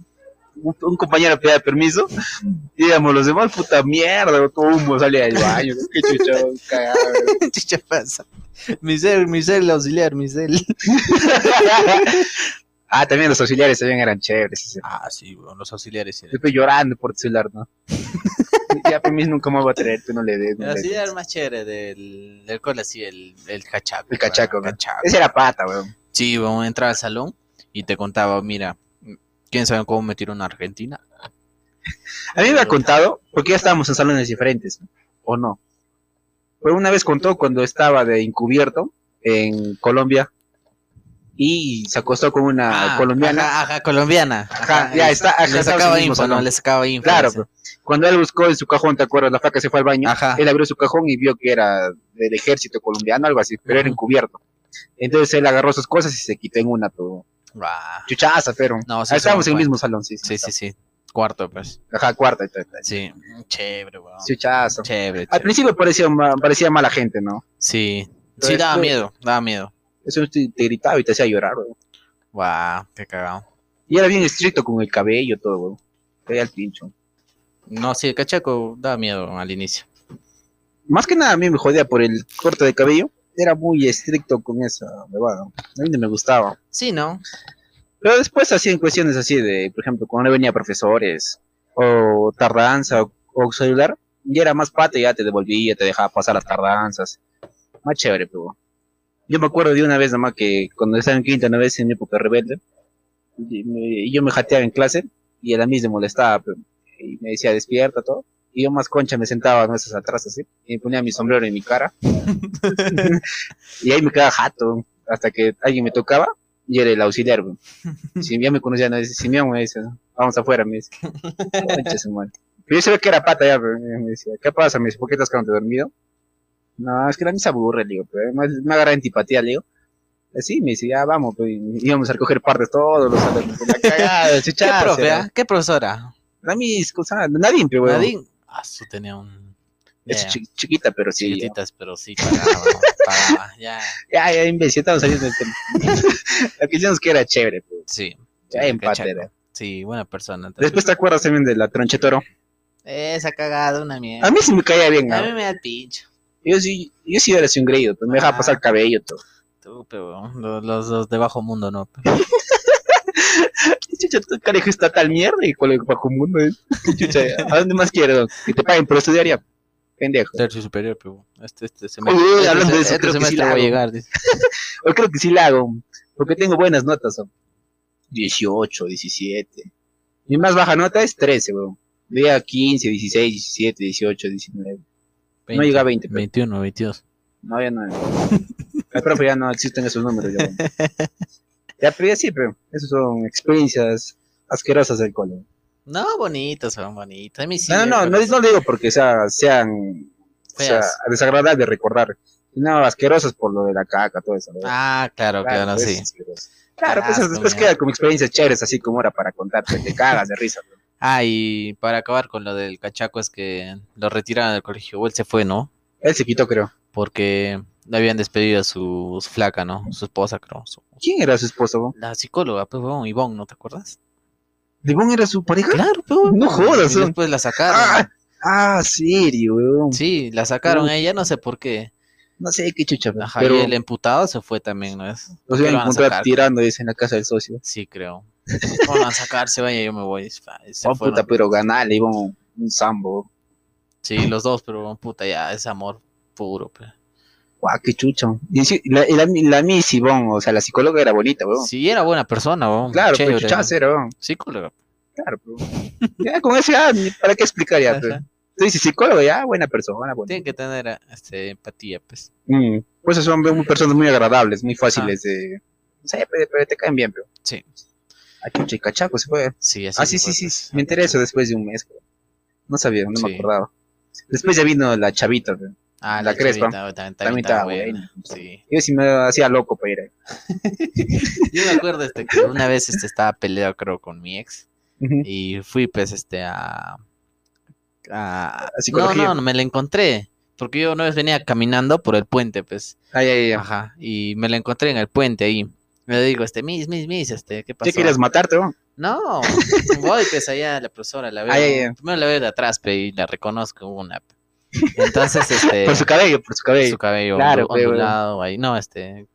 un, un compañero pedía permiso, y digamos, los demás, puta mierda, todo humo salía del baño. Qué chucha, cagado. Chicha pasa. Mi cel, mi cel auxiliar, mi cel. Ah, también los auxiliares también eran chéveres. ese. Ah, sí, weón, los auxiliares. Yo estoy llorando por celular, ¿no? ya, pues mis nunca me voy a traer, tú no le des. no El le auxiliar des. más chévere del, del cole, sí, el, el cachaco. El cachaco, weón. Ese era pata, weón. Sí, vamos a entrar al salón y te contaba, mira, ¿quién sabe cómo metieron a Argentina? A mí me ha contado, porque ya estábamos en salones diferentes. ¿o no? Pero una vez contó cuando estaba de encubierto en Colombia y se acostó con una Ah, colombiana. Ajá, ajá, colombiana. Ajá, ya está, ajá, Le sacaba info, ¿no? Le sacaba info. Claro, pero cuando él buscó en su cajón, ¿te acuerdas? La flaca se fue al baño. Ajá. Él abrió su cajón y vio que era del ejército colombiano, algo así, pero era encubierto. Entonces él agarró sus cosas y se quitó en una, pero Ah, chuchaza, pero. No, sí, Ahí estábamos en el mismo salón, sí. Sí, sí, sí. Cuarto, pues. Ajá, tal. Sí, chévere, weón. Chuchazo. Chévere, Al chévere. principio parecía, parecía mala gente, ¿no? Sí. Pero Sí, daba después- miedo, daba miedo. Eso te, te gritaba y te hacía llorar, weón. Guau, qué cagado. Y era bien estricto con el cabello, todo, weón. Caía al pincho. No, sí, el cachaco daba miedo al inicio. Más que nada a mí me jodía por el corte de cabello. Era muy estricto con esa huevada. A mí no me gustaba. Sí, ¿no? Pero después hacían cuestiones así de, por ejemplo, cuando no venía profesores, o tardanza, o, o celular, y era más pata ya te devolvía, te dejaba pasar las tardanzas. Más chévere, pero. Yo me acuerdo de una vez nomás que cuando estaba en quinta, una vez en mi época rebelde, y me- y yo me jateaba en clase, y a mí me molestaba, pero- y me decía despierta, todo. Y yo más concha me sentaba meses atrás así, y me ponía mi sombrero en mi cara. y ahí me quedaba jato, hasta que alguien me tocaba, y era el auxiliar, güey. Si ya me conocía, no dice, Simeón me dice, vamos afuera, me dice. Concha su madre. Pero yo sabía que era pata ya, pero me decía, ¿qué pasa? Me dice, ¿por qué estás quedando dormido? No, es que la misa aburre, le digo, pero me, me agarra antipatía, le digo. Así me dice, ya vamos, pues, íbamos a recoger partes todos los la cagada, ¿Qué profe, ah? ¿Qué profesora? La mis, cosa, nadie, pero bueno, Nadine. Ah, su tenía un... es Ya, chi- chiquita, pero sí. ya. chiquititas, pero sí pagaba, pagaba, ya. Ya, ya, imbécil, estamos saliendo del tema. Lo que hicimos que era chévere, pues. Sí. Ya, empate. Sí, buena persona. también. Después te acuerdas también de la tronchetoro. Esa cagada, una mierda. A mí sí me caía bien, A ¿no? mí me da pincho. Yo sí, yo sí era así un grillo, pues me dejaba Ah. pasar el cabello todo. Tú, pero los, los de bajo mundo no. Chucha, tu carajo está tal mierda y con el bajo mundo. ¿eh? Chucha, ¿a dónde más quiero? Que te paguen por estudiar ya. Pendejo. Tercio superior, pero este, este semestre. uy, este hablando de se- eso, este creo que sí la hago. llegar. Yo creo que sí la hago, porque tengo buenas notas. ¿no? 18, 17. Mi más baja nota es 13, weón. Veía 15, 16, 17, 18, 19. No llega a 20, pero- 21, 22. No, ya no. El profe ya no existen esos números. Ya. ya pero ya sí, pero esas son experiencias asquerosas del cole. No, bonitos, son mí sí. no, no, me no, no, no digo porque sea, sean o sea, desagradables de recordar, sino asquerosas por lo de la caca, todo eso. ¿no? Ah, claro, Claro, claro, pues, sí. asqueroso. Claro, pues después queda como experiencias chéveres, así como era para contar, pues, te cagas de risa. ¿no? Ah, y para acabar con lo del cachaco es que lo retiraron del colegio. O él se fue, ¿no? Él se quitó, creo. Porque habían despedido a su, su flaca, ¿no? Su esposa, creo. su- ¿Quién era su esposo? weón? la psicóloga, pues, weón, Ivonne, ¿no te acuerdas? ¿Devon era su pareja? Claro, pues. No jodas, Y después la sacaron. Ah, ah, serio, weón. Sí, la sacaron Uf. a ella, no sé por qué. No sé qué chucha, Ajá, pero y el emputado se fue también, ¿no es? ¿Por los iban a encontrar tirando, dice, en la casa del socio. Sí, creo. ¿Cómo lo van a sacar? Se vaya, yo me voy. Se Oh, fueron. puta, pero ganale, iban un, un sambo. Sí, los dos, pero puta, ya, es amor puro. pe. Guau, qué chucho. Y sí, la, la, la Ivonne, o sea, la psicóloga era bonita, weón. Sí, era buena persona, weón. claro, pero chévere. chuchazo era, weón. Psicóloga. Claro, pero... ya, con eso ya, ¿para qué explicar ya? Ajá. Tú dices psicólogo, ya, buena persona, bonita. Tiene que tener este, empatía, pues. Mm, Pues son muy- personas muy agradables, muy fáciles de... No sé, pero, pero te caen bien, pero... Sí. A chucha y cachaco se fue. Sí, así Ah, sí, sí, sí. pues. Me enteré eso después de un mes. creo. No sabía, no me acordaba. Después ya vino la chavita. creo. Ah, la la, Crespa. también, estaba buena. Sí. Yo sí me hacía loco para ir ahí. Yo me acuerdo este, que una vez este, estaba peleado, creo, con mi ex. Y fui, pues, este, a. a... No, psicología. no, no, me la encontré. Porque yo una vez venía caminando por el puente, pues. Ay, ay, ay. Ajá. Y me la encontré en el puente ahí. Le digo, este, mis, mis, mis, este, ¿qué pasó? ¿Qué querías matarte, weón? No, voy pues allá la profesora, la veo. Ay, ay, ay. Primero la veo de atrás, pe, y la reconozco una. Entonces, este. Por su cabello, por su cabello. su cabello Claro, ondulado ahí. No, este.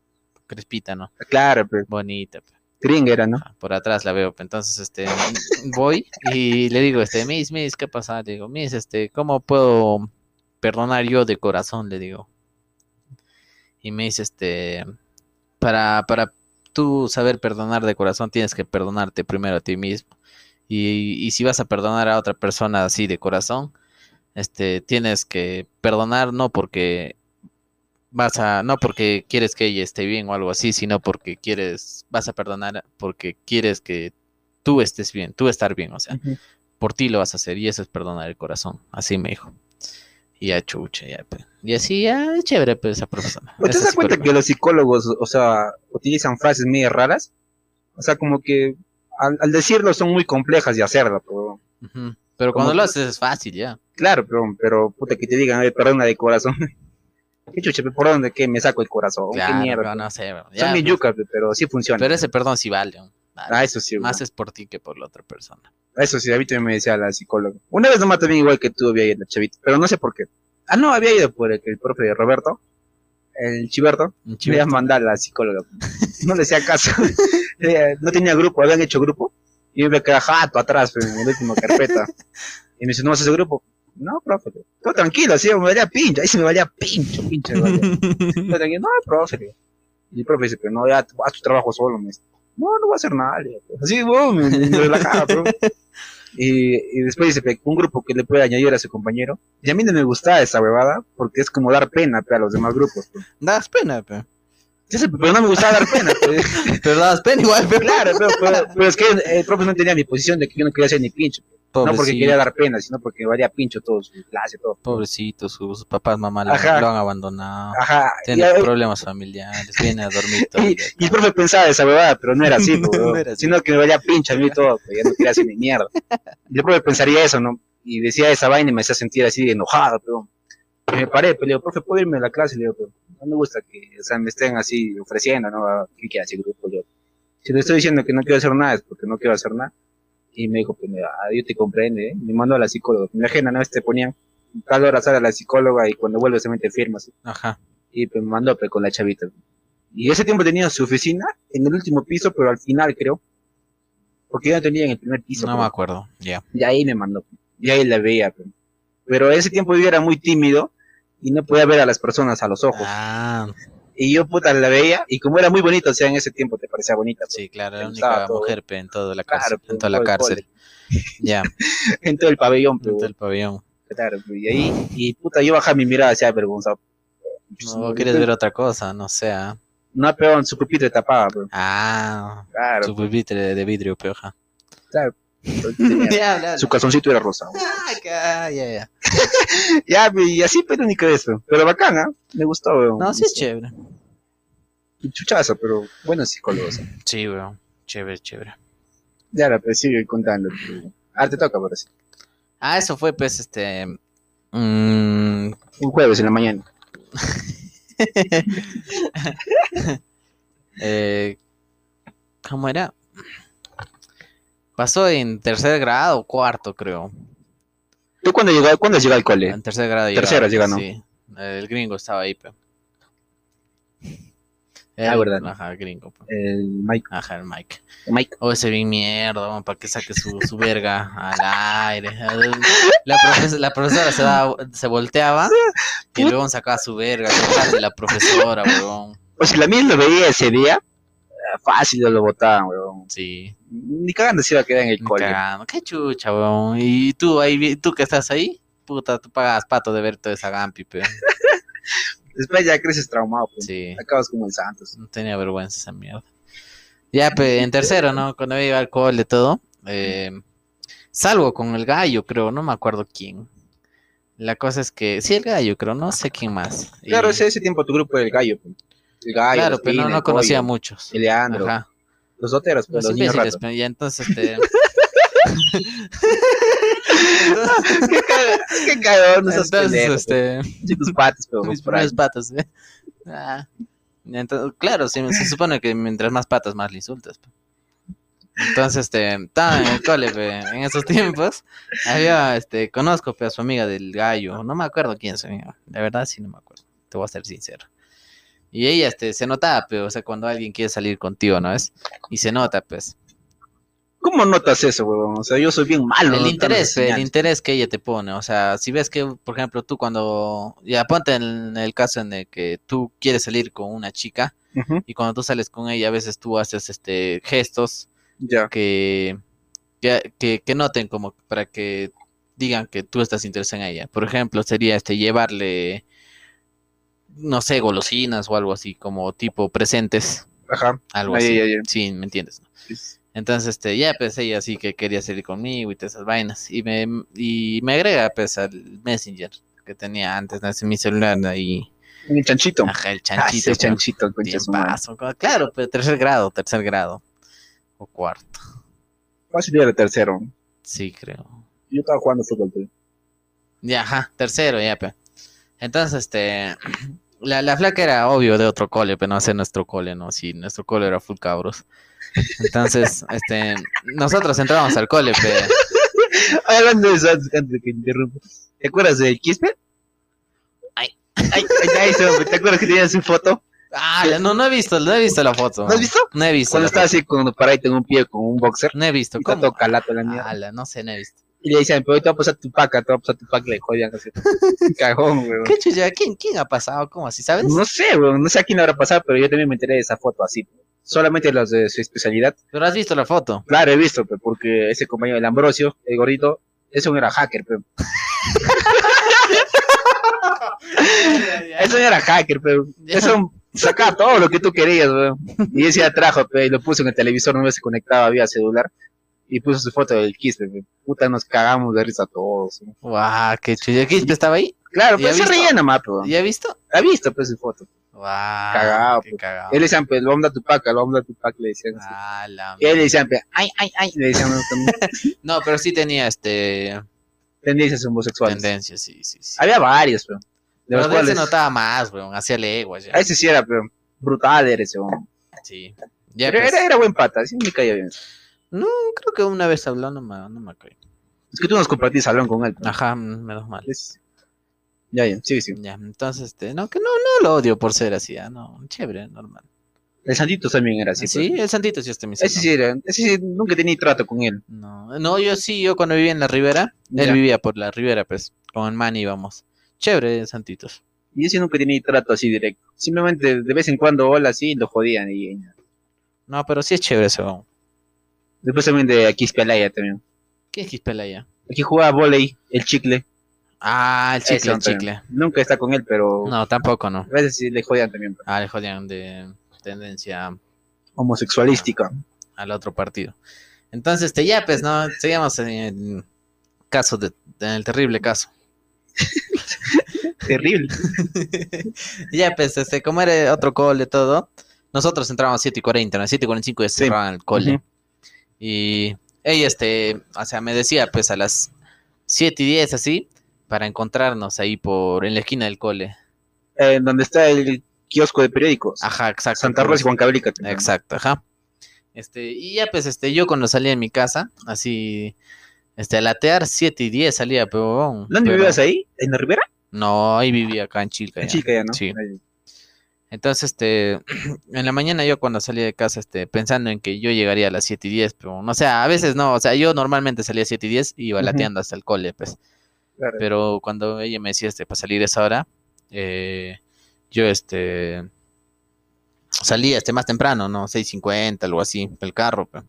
Crespita, ¿no? Claro, pero... Bonita. pe. Gringa era, ¿no? Ah, Por atrás la veo. Entonces, este, voy y le digo, este, Miss, Miss, ¿qué pasa? Le digo, Miss, este, ¿cómo puedo perdonar yo de corazón? Le digo. Y me dice, este, para, para tú saber perdonar de corazón, tienes que perdonarte primero a ti mismo. Y, y si vas a perdonar a otra persona así de corazón, este, tienes que perdonar no porque vas a, no porque quieres que ella esté bien o algo así, sino porque quieres, vas a perdonar porque quieres que tú estés bien, tú estar bien, o sea, por ti lo vas a hacer y eso es perdonar el corazón, así me dijo. Y ya chucha, ya, pues. Y así, ya, es chévere, pues, esa profesora. ¿Pues ¿Te das cuenta que los psicólogos, o sea, utilizan frases medio raras? O sea, como que al, al decirlo son muy complejas de hacerlo, pero. Pero cuando lo haces es fácil, ya. claro, pero, pero puta que te digan, "Oye, perdona de corazón. ¿Qué chucha, por dónde qué me saco el corazón? ¿Qué Claro, mierda? pero pe? no sé, bro, son ya, pues. yucas, pe, pero sí funciona. Pero ese perdón sí vale. Ah, eso sí, Más es por ti que por la otra persona. Eso sí, a mí también me decía la psicóloga. Una vez nomás también igual que tú había ido la chavita, pero no sé por qué. Ah, no, había ido por el, el profe Roberto, el chiberto, me mandar a la psicóloga. No le hacía caso. No tenía grupo, habían hecho grupo. Y yo me quedaba jato atrás, pues, en la última carpeta. Y me dice, ¿no vas a ese grupo? No, profe. Todo tranquilo, así me valía pincho. Ahí se me valía pincho, pincho. me valía. Tranquilo, no, profe. Y el profe dice, pero no, ya, haz tu trabajo solo. Me dice, no, no voy a hacer nada. Así, bueno, me, me relajaba, bro. Y, y después dice, pe, un grupo que le puede añadir a su compañero. Y a mí no me gustaba esa huevada, porque es como dar pena pe, a los demás grupos. pe. Das pena, pe. Pero no me gustaba dar pena. pe. Pero das pena igual, pe. Claro, pero, pero- pero es que el profe no entendía mi posición de que yo no quería hacer ni pincho. No porque Pobrecito, quería dar pena, sino porque valía pincho todo su clase, todo. pobrecito, sus papás, mamá lo, Ajá. lo han abandonado. Ajá. Tiene y- problemas familiares, viene a dormir todo y- y el profe pensaba esa huevada, pero no era así, po, No era así. sino que me valía pincho a mí todo, pues, ya no quería hacer ni mierda. Y el profe pensaría eso, ¿no? Y decía esa vaina y me hacía sentir así enojado, pero me paré, pero le digo, profe, ¿puedo irme a la clase? Le digo, pero no me gusta que, o sea, me estén así ofreciendo, ¿no? ¿Qué quiere hacer grupo? Yo, si le estoy diciendo que no quiero hacer nada es porque no quiero hacer nada. Y me dijo, pues, ah, yo te comprende, ¿eh? Me mandó a la psicóloga. Me ajena, ¿no? Te ponían tal hora sale a la psicóloga y cuando vuelve se mete firmas. Ajá. Y pues me mandó pues, con la chavita. Y ese tiempo tenía su oficina en el último piso, pero al final creo. Porque yo no tenía en el primer piso. No creo. me acuerdo, ya. Y ahí me mandó. Y ahí la veía. pues. Pero ese tiempo yo era muy tímido y no podía ver a las personas a los ojos. Ah, Y yo puta la veía y como era muy bonito, o sea, en ese tiempo te parecía bonita. pues, sí, claro, la única todo. mujer pe, en toda la cárcel, en toda la cárcel. Ya, en todo el pabellón. en pues, todo el pabellón. claro, y ahí, y puta, yo bajaba mi mirada hacia avergonzado. No quieres ver otra cosa, no sé. ah. No, peor, su pupitre tapaba, pero, Ah, claro, su pupitre de vidrio, peoja. claro. su calzoncito era rosado. Ya, ya, ya. Ya, y así, pero ni que eso. Pero bacana, me gustó, weón. No, sí es chévere. Chuchazo, pero buenos psicólogos. Sí, weón. Chévere, chévere. Ya, la pues sigue contando. Ah, te toca, por así. Ah, eso fue, pues, este. mm, Un jueves en la mañana. eh, ¿Cómo era? Pasó en tercer grado o cuarto, creo. ¿Tú cuándo llegó, cuándo llegó al cole? En tercer grado Tercero llega, ¿no? Sí. El gringo estaba ahí, pe. Ah, El- verdad. Ajá, el gringo. El Mike. Ajá, el Mike. Mike. O ese bien mierda, para que saque su, su verga al aire. La, profes- la profesora se, daba- se volteaba y luego sacaba su verga de la profesora, weón. O si la mía lo veía ese día, fácil lo botaban, weón. Sí, Ni cagando se iba a quedar en el cole. cagando. Qué chucha, weón. Y tú ahí, tú que estás ahí, puta, tú pagas pato de ver toda esa gampi, pe. Después ya creces traumado, pues. Sí, Acabas como el Santos. no tenía vergüenza esa mierda. Ya, pe, en tercero, ¿no? Cuando iba al cole y todo, eh, salgo con el gallo, creo, no me acuerdo quién. La cosa es que, sí, el gallo, creo, no sé quién más. Y- Claro, ese, ese tiempo tu grupo era el gallo. pues. El gallo, claro, pero no, no conocía a muchos. Ajá. Los doteros, pues, Los los niños ratos. pe, ya entonces, este... qué cagado, qué pendejo, este... pues. Tus patas, pero mis patas, ¿eh? Ah. Entonces, claro, sí, se supone que mientras más patas, más le insultas. pe. Entonces, este, estaba en el cole, pe, en esos tiempos, había, este, conozco pe, a su amiga del gallo, no me acuerdo quién es su amiga, de verdad sí no me acuerdo, te voy a ser sincero. Y ella este, se notaba, pero, o sea, cuando alguien quiere salir contigo, ¿no es? Y se nota, pues. ¿Cómo notas eso, huevón? O sea, yo soy bien malo. El interés, el interés que ella te pone, o sea, si ves que, por ejemplo, tú cuando, ya ponte en el caso en el que tú quieres salir con una chica y cuando tú sales con ella, a veces tú haces este gestos Ya. que, que, que, que noten como para que digan que tú estás interesado en ella. Por ejemplo, sería este llevarle, no sé, golosinas o algo así, como tipo presentes, Ajá. algo Ay, así. ay, ay. Sí, ¿me entiendes? no? Sí. Entonces, este, ya pues ella sí que quería salir conmigo y todas esas vainas. Y me, y me agrega pues al Messenger que tenía antes ¿no? en mi celular ahí. Un chanchito. Ajá, el Ah, chanchito. chanchito, concha su madre. Tiempazo, co- Claro, pero tercer grado, tercer grado. O cuarto. ¿Cuál sería el tercero? Sí, creo. Yo estaba jugando fútbol, pero... Ya, ajá, tercero, ya, pe. Entonces, este, la, la flaca era obvio de otro cole, pero no sé nuestro cole, ¿no? Sí, nuestro cole era full cabros. Entonces, este, nosotros entramos al cole, pe. Hablando de eso, antes de que interrumpa. ¿Te acuerdas del Quispe? Ay. Ay, ay, ¿te acuerdas que tenías su foto? Ah, no, no he visto, no he visto la foto. ¿No has visto? No he visto. Cuando foto. así, cuando paradito en un pie con un boxer. No he visto. Está ¿Cómo? todo calato la mierda. No sé, no he visto. Y le decían, pero hoy te va a pasar tu paca, te va a pasar tu paca, le jodían así. Cagón, weón. ¿Qué chucha? ¿Quién, ¿Quién ha pasado? ¿Cómo así, sabes? No sé, weón, no sé a quién le habrá pasado, pero yo también me enteré de esa foto así. Solamente los de su especialidad. Pero has visto la foto. Claro, he visto, pe, porque ese compañero del Ambrosio, el gordito, ese no era hacker, pe. Eso era hacker, pero eso sacaba todo lo que tú querías, weón. Y ese trajo, pe, y lo puso en el televisor, no se conectaba vía celular. Y puso su foto del Kiss, pe. Puta, nos cagamos de risa todos. weón. Guau, qué chucha. ¿Qué estaba ahí? Claro, ¿Y pero ha se reía nomás, pe, weón. ¿Ya has visto? Ha visto, pues, su foto. Guau, Cagado, qué pues. cagado. Él le decían, pues, lo vamos a tu paca, lo vamos a tu paca, le decían así. Ah, la Y él le decían, pe, ay, ay, ay, le decían No, pero sí tenía este tendencias homosexuales. tendencia, sí, sí, sí. Había varios, pero. De Pero los él se cuales. notaba más, weón, hacía leguas ya. Ese sí era, pero brutal era ese, weón. Sí. Ya, Pero pues, era, era buen pata, sí me caía bien. No, creo que una vez habló, no me, no me acuerdo. Es que tú nos compartís salón con él. pero- Ajá, menos mal. Es- Ya, ya, sí, sí. Ya, entonces, este, no, que no, no lo odio por ser así, ah, no, chévere, normal. El Santito también era así. Sí, pero- el Santito sí está mi Ese sí era, ese sí nunca tenía trato con él. No, no, yo sí, yo cuando vivía en la Ribera, él vivía por la Ribera, pues, con el man íbamos. Chévere, Santitos. Y ese nunca tenía trato así directo. Simplemente de vez en cuando hola así lo jodían. Y, No, pero sí es chévere ese. Después también de aquí Pelaya también. ¿Qué es? Aquí jugaba volei, el chicle. Ah, el chicle, el también. chicle. Nunca está con él, pero No, tampoco, no. a veces sí le jodían también. pero Ah, le jodían de tendencia Homosexualística. al otro partido. Entonces, este, ya, pues, no, seguimos en el caso de, en el terrible caso. Terrible. ya, pues, este, como era otro cole todo, nosotros entrábamos a 7 y 40, ¿no? 7 y 45 ya Sí. cerraban el cole. Y ella, este, o sea, me decía, pues, a las 7 y 10, así, para encontrarnos ahí por, en la esquina del cole. Eh, donde está el kiosco de periódicos. Ajá, exacto. Santa Rosa y Juan Cabrica. Exacto, ajá. Este, y ya pues este, yo cuando salía de mi casa, así, este, a latear 7 y 10 salía, pero... ¿Dónde pero- vivías ahí? ¿En la Ribera? No, ahí vivía acá en Chilca. En ya. Chica ya, ¿no? Sí. Ahí. Entonces, este, en la mañana yo cuando salía de casa, este, pensando en que yo llegaría a las 7 y 10, pero, no sé, a veces no, o sea, yo normalmente salía a 7 y 10 y iba lateando hasta el cole, pues. Claro. Pero cuando ella me decía, este, para salir a esa hora, eh, yo, este, salía, este, más temprano, ¿no? 6.50, algo así, el carro, pe.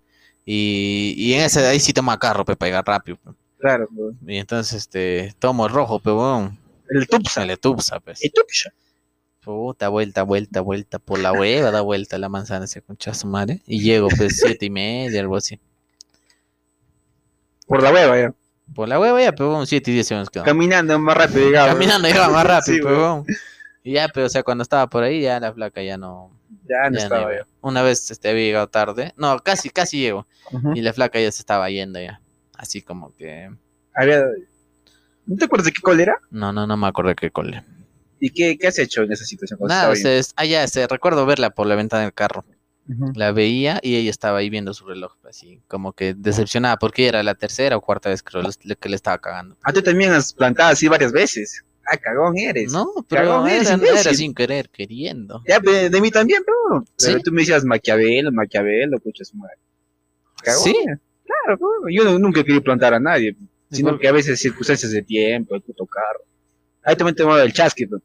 Y, y en ese, ahí sí toma carro, pe, para llegar rápido, pe. Claro. pues. Y entonces, este, tomo el rojo, pero, bueno, El Tupsa. sale tupsa, pues. El Tupsa. Puta, vuelta, vuelta, vuelta, por la hueva, da vuelta la manzana, ese concha su madre. Y llego, pues, siete y media, algo así. Por la hueva ya. Por la hueva ya, pero, siete y diez se nos quedó. Caminando más rápido llegaba. Caminando llegaba más rápido, Sí, pero. Y ya, pero, o sea, cuando estaba por ahí, ya la flaca ya no, Ya no ya estaba ya. Una vez este, había llegado tarde. No, casi, casi llego. Y la flaca ya se estaba yendo ya. Así como que. Había... ¿No te acuerdas de qué col era? No, no, no me acuerdo qué cole. ¿Y qué, qué has hecho en esa situación? Nada, se, ah, ya, se, recuerdo verla por la ventana del carro. La veía y ella estaba ahí viendo su reloj, así como que decepcionada, porque era la tercera o cuarta vez creo que le estaba cagando. Ah, tú también has plantado así varias veces. Ah, cagón eres. No, pero era, era sin querer, queriendo. Ya, de, de mí también, pero. ¿Sí? Tú me decías Maquiavelo, Maquiavelo, pucha su madre. Cagón, ¿Sí? Claro, bro. yo nunca quería plantar a nadie, sino que a veces circunstancias de tiempo, el puto carro. Ahí también te el chasqui, bro.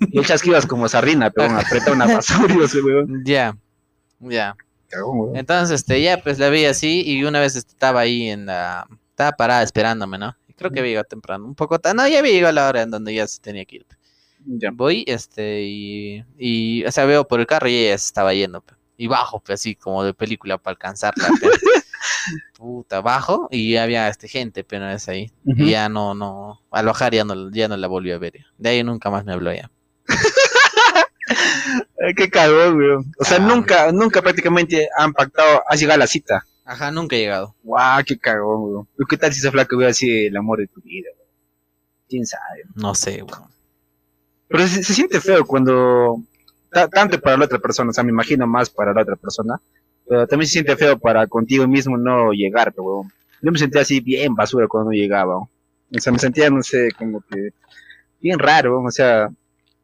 Y el chasqui ibas como sardina, pero apretado una basura, ese weón. Ya, ya. Entonces, este, ya, pues la vi así y una vez estaba ahí en la... Estaba parada esperándome, ¿no? Y creo que había llegado temprano, un poco... ta- No, ya había llegado a la hora en donde ya se tenía que ir. Ya. Voy, este, y... y o sea, veo por el carro y ella se estaba yendo. Y bajo, pues así como de película para alcanzarla. Puta, bajo y había este gente, pero es ahí. Y ya no, no... Al bajar ya no, ya no la volví a ver. De ahí nunca más me habló ya. Qué cagón, weón. O sea, Ah. nunca, nunca prácticamente han pactado, has llegado a la cita. Ajá, nunca he llegado. Guau, qué cagón, weón. ¿Qué tal si esa flaca hubiera sido el amor de tu vida, weón? ¿Quién sabe? No sé, weón. Pero se, se siente feo cuando, ta- tanto para la otra persona, o sea, me imagino más para la otra persona, pero también se siente feo para contigo mismo no llegar, weón. Yo me sentía así bien basura cuando no llegaba, weón. O sea, me sentía, no sé, como que bien raro, weón. o sea,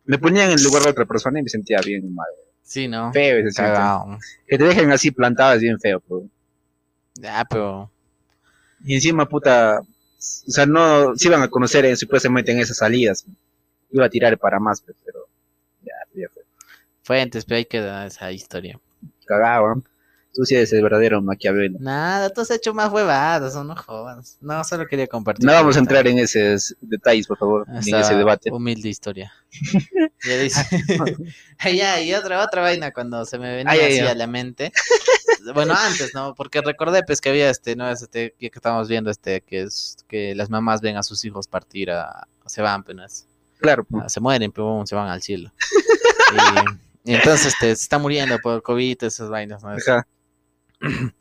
me ponía en el lugar de otra persona y me sentía bien mal. Sí, ¿no? Feo ese. Cagado. Que te dejen así plantado es bien feo, weón. Ya, pero... Y encima, puta, o sea, no, se iban a conocer en, supuestamente en esas salidas. Iba a tirar para más, pues, pero ya, ya fue. Fuentes, pero ahí queda esa historia. Cagado, ¿no? Tú sí eres el verdadero Maquiavelo. Nada, tú has hecho más huevadas, no jodas. No, solo quería compartir. No vamos a entrar en esos detalles, por favor, en esta ese debate. Humilde historia. ya dice. ya, y otra, otra vaina cuando se me venía Ay, así ay. a la mente. bueno, antes, ¿no? Porque recordé pues que había este, ¿no? Este, que estábamos viendo este, que es que las mamás ven a sus hijos partir a, se van, pues. Es- Claro, Ah, se mueren, pero se van al cielo. y, y entonces este, se está muriendo por COVID, esas vainas, ¿no? Es- ajá.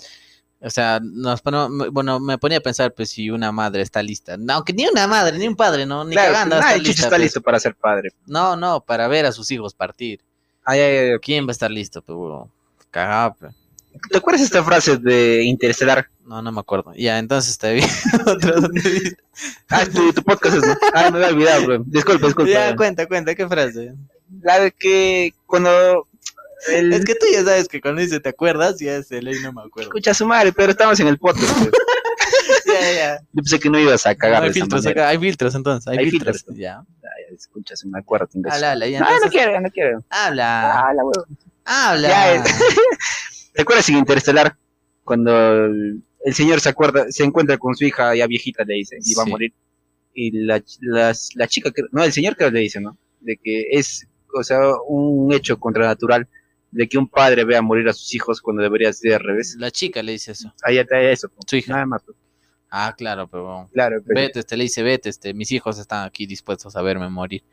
O sea, nos pone- me- bueno, me ponía a pensar, pues, si una madre está lista. No, aunque ni una madre, ni un padre, ¿no? Ni Claro, cagando nadie chucha lista, está pues. listo para ser padre. No, no, para ver a sus hijos partir. Ay, ay, ay. ¿Quién va a estar listo, pues? Cagado, pues. ¿Te acuerdas esta frase de Interestelar? No, no me acuerdo. Ya, entonces te vi otro donde dice- Ah, tu, tu podcast es. Ah, me había olvidado, bro. Disculpa, disculpa. Ya, cuenta, cuenta, ¿qué frase? La de que cuando el... Es que tú ya sabes que cuando dice te acuerdas, ya es el ley, no me acuerdo. Escucha a su madre, pero estamos en el podcast. pues. Ya, ya. Yo pensé que no ibas a cagar No, hay de filtros acá, hay filtros entonces, hay, Hay filtros. filtros. Ya. Ay, Escucha, se me imbécil. Habla, habla, ya Ah, no entonces. quiero, no quiero. Habla, Ah, la huevo. habla. Ya, eh. ¿Te acuerdas en Interestelar? Cuando el, señor se acuerda, se encuentra con su hija ya viejita, le dice, y va a morir. Y la, la, la chica, no, el señor que le dice, ¿no? De que es, o sea, un hecho contranatural de que un padre vea morir a sus hijos cuando debería ser al revés. La chica le dice eso. Ahí está eso. pues. Su hija. Nada más. pues. Ah, claro, pero Claro, pero- vete, este le dice, vete, este, mis hijos están aquí dispuestos a verme morir.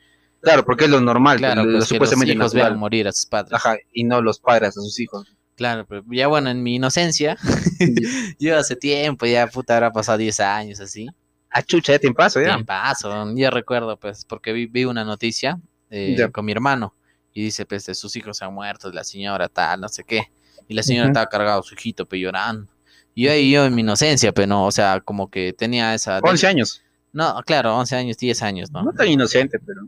claro, porque es lo normal, Claro, lo- pues que los supuestamente hijos vean morir a sus padres. Ajá, y no los padres a sus hijos. Claro, pero ya bueno, en mi inocencia, yo hace tiempo, ya puta, habrá pasado 10 años así. Ah, chucha, ya te paso, ya. En paso, yo recuerdo, pues, porque vi, vi una noticia eh, con mi hermano y dice, pues, de sus hijos se han muerto, la señora tal, no sé qué. Y la señora Ujú. estaba cargado, su hijito, pe, llorando. Y yo ahí, yo en mi inocencia, pero no, o sea, como que tenía esa... 11 años. No, claro, 11 años, 10 años, ¿no? No tan inocente, pero.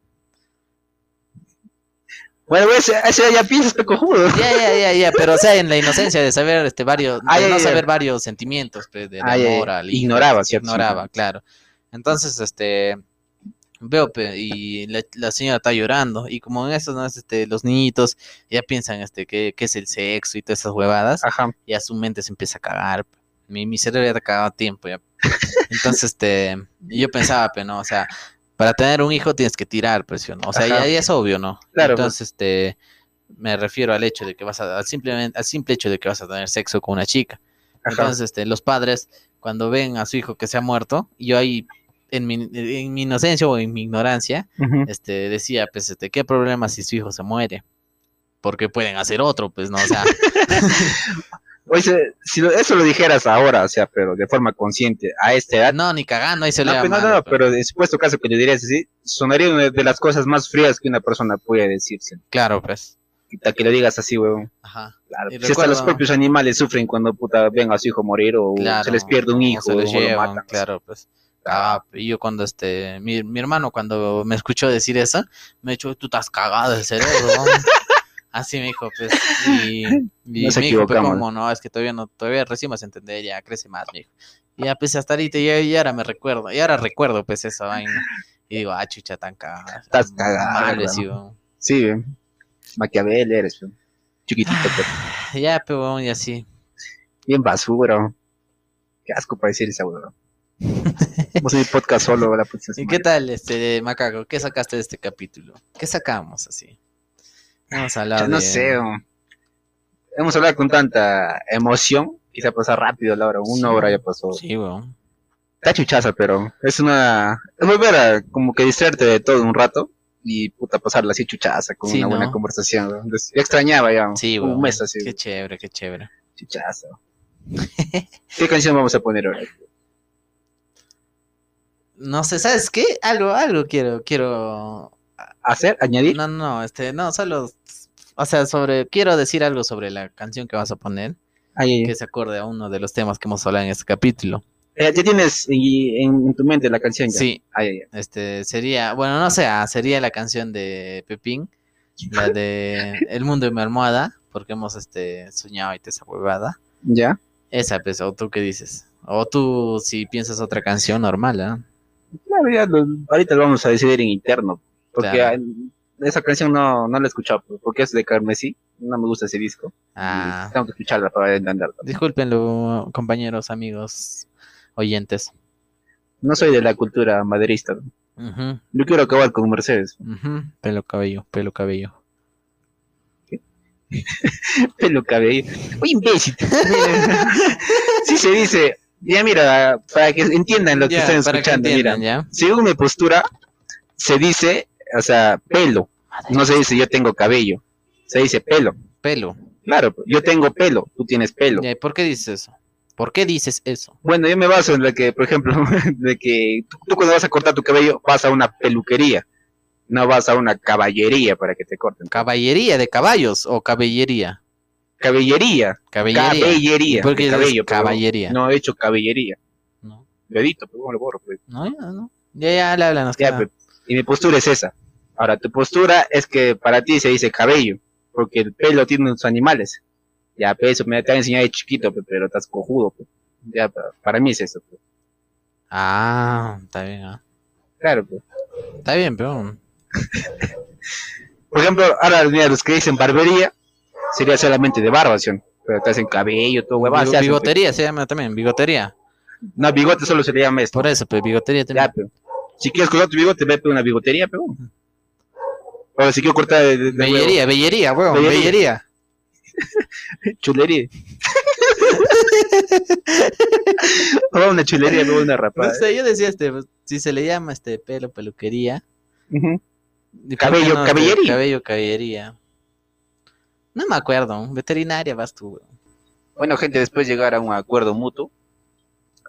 Bueno, ese, ese ya piensas que cojudo. Ya, ya, ya, ya, pero o sea, en la inocencia de saber este varios, de ya, no saber varios sentimientos, pues, de ya. amor al Ignoraba ciertos ignoraba, claro. Entonces, este, veo, y la, la señora está llorando, y como en eso, ¿no? Es, este, los niñitos ya piensan, este, qué, qué es el sexo y todas esas huevadas, Ajá. ya su mente se empieza a cagar, mi, mi cerebro ya está cagado a tiempo, ya. Entonces, este, yo pensaba, pero no, o sea, para tener un hijo tienes que tirar, pues, ¿sí o ¿no? O sea, ya, ya es obvio, ¿no? Claro, pues. Entonces, este, me refiero al hecho de que vas a, al simplemente, al simple hecho de que vas a tener sexo con una chica. Ajá. Entonces, este, los padres, cuando ven a su hijo que se ha muerto, yo ahí, en mi, en mi inocencia o en mi ignorancia, este, decía, pues, este, ¿qué problema si su hijo se muere? Porque pueden hacer otro, pues, ¿no? O sea, Oye, si lo- eso lo dijeras ahora, o sea, pero de forma consciente, a esta edad. no, ni cagando, ahí se No, le pero no, no, pero en supuesto caso que le dirías así, sonaría una de las cosas más frías que una persona puede decirse. Claro, pues. Quita Que le digas así, weón. Ajá. Claro. Si hasta recuerdo- los propios animales sufren cuando puta ven a su hijo morir o Claro. se les pierde un o hijo se o, los lo llevan, matan. claro, pues. Ah, y yo cuando este, mi, mi hermano cuando me escuchó decir eso, me dijo, tú estás cagado del cerebro. ¿no?". Así me dijo, pues, y, y Nos me dijo, pues. ¿cómo no? Es que todavía no, todavía recién vas a entender, ya crece más, me dijo. Y ya, pues, hasta ahorita, ya, ya ahora me recuerdo, y ahora recuerdo, pues, esa vaina. Y digo, ah, chucha, tan cagada. Estás cagado, sí, weón. Ve. Maquiavel eres, chiquitito, pero Ya, pero, weón, y así. bien basura. Qué asco para decir esa huevada. Vamos a ir podcast solo la próxima ¿Y qué tal, este, Macaco? ¿Qué sacaste de este capítulo? ¿Qué sacamos así? Vamos a hablar Ya no de- sé, hemos hablado con tanta emoción, quizá pasa rápido la hora, una Sí. hora ya pasó. Sí, weón. Está chuchaza, pero es una... Es volver a como que distraerte de todo un rato y puta pasarla así chuchaza con Sí, una buena conversación. ¿no? Entonces, yo extrañaba ya Sí, un mes así, Qué chévere, qué chévere. chuchaza. ¿Qué canción vamos a poner ahora? No sé, ¿sabes qué? Algo, algo quiero, quiero. ¿Hacer? ¿Añadir? No, no, este, no, solo. O sea, sobre. Quiero decir algo sobre la canción que vas a poner, Ahí. que se acorde a uno de los temas que hemos hablado en este capítulo. Eh, ya tienes y- en, en tu mente la canción ya. Sí, Ahí, este, sería. Bueno, no sé, ah, sería la canción de Pepín, la de El mundo de mi almohada, porque hemos este, soñado y te esa huevada. ¿Ya? Esa, pues, o tú qué dices. O tú, si piensas otra canción normal, ¿ah? Claro, ya lo- ahorita lo vamos a decidir en interno. Porque Claro. esa canción no, no la he escuchado, porque es de Carmesí. No me gusta ese disco. Ah. Tengo que escucharla para entenderla. Discúlpenlo, compañeros, amigos, oyentes. No soy de la cultura maderista. ¿no? Yo quiero acabar con Mercedes. Pelo cabello, pelo cabello. Pelo cabello. Uy, imbécil. sí se dice. Ya mira, para que entiendan lo que Ya, están que escuchando, mira. ¿ya? Según mi postura, se dice, o sea, pelo. No se dice yo tengo cabello. Se dice pelo. Pelo. Claro, yo tengo pelo, tú tienes pelo. Ya, ¿y ¿Por qué dices eso? ¿Por qué dices eso? Bueno, yo me baso en la que, por ejemplo, de que tú, tú cuando vas a cortar tu cabello vas a una peluquería, no vas a una caballería para que te corten. ¿Caballería de caballos o caballería? Caballería, Caballería. caballería, ¿Por qué de dices cabello, pero? No he hecho caballería. No, Lo edito, pero ¿cómo lo borro? pues? no, ya, no. Ya, ya, le hablan. Ya, pues, y mi postura es esa. Ahora, tu postura es que para ti se dice cabello, porque el pelo tiene sus animales. Ya, pues, eso me te han enseñado de chiquito, pero estás cojudo. Ya, pa- para mí es eso. Ah, está bien. Claro, pues. Está bien, pero... Por ejemplo, ahora mira, los que dicen barbería sería solamente de barba, ¿sí o no? Pero te hacen cabello, todo huevada. Bigo- hacen, bigotería se llama también, bigotería. pues. No, bigote solo se le llama esto. Por eso, pues bigotería también. Ya, pero. Si quieres cortar tu bigote, ve por una bigotería, pero. Ahora, si quiero cortar de, de- Bellería, bellería, weón, Bellería. bellería. huevo, chulería. o una chulería, luego una No rapada. sé, yo decía este, pues, si se le llama este pelo, peluquería. Ujú. ¿y por Cabello, no, este, caballería. Cabello, caballería. No me acuerdo, veterinaria vas tú. Bueno, gente, después llegar a un acuerdo mutuo,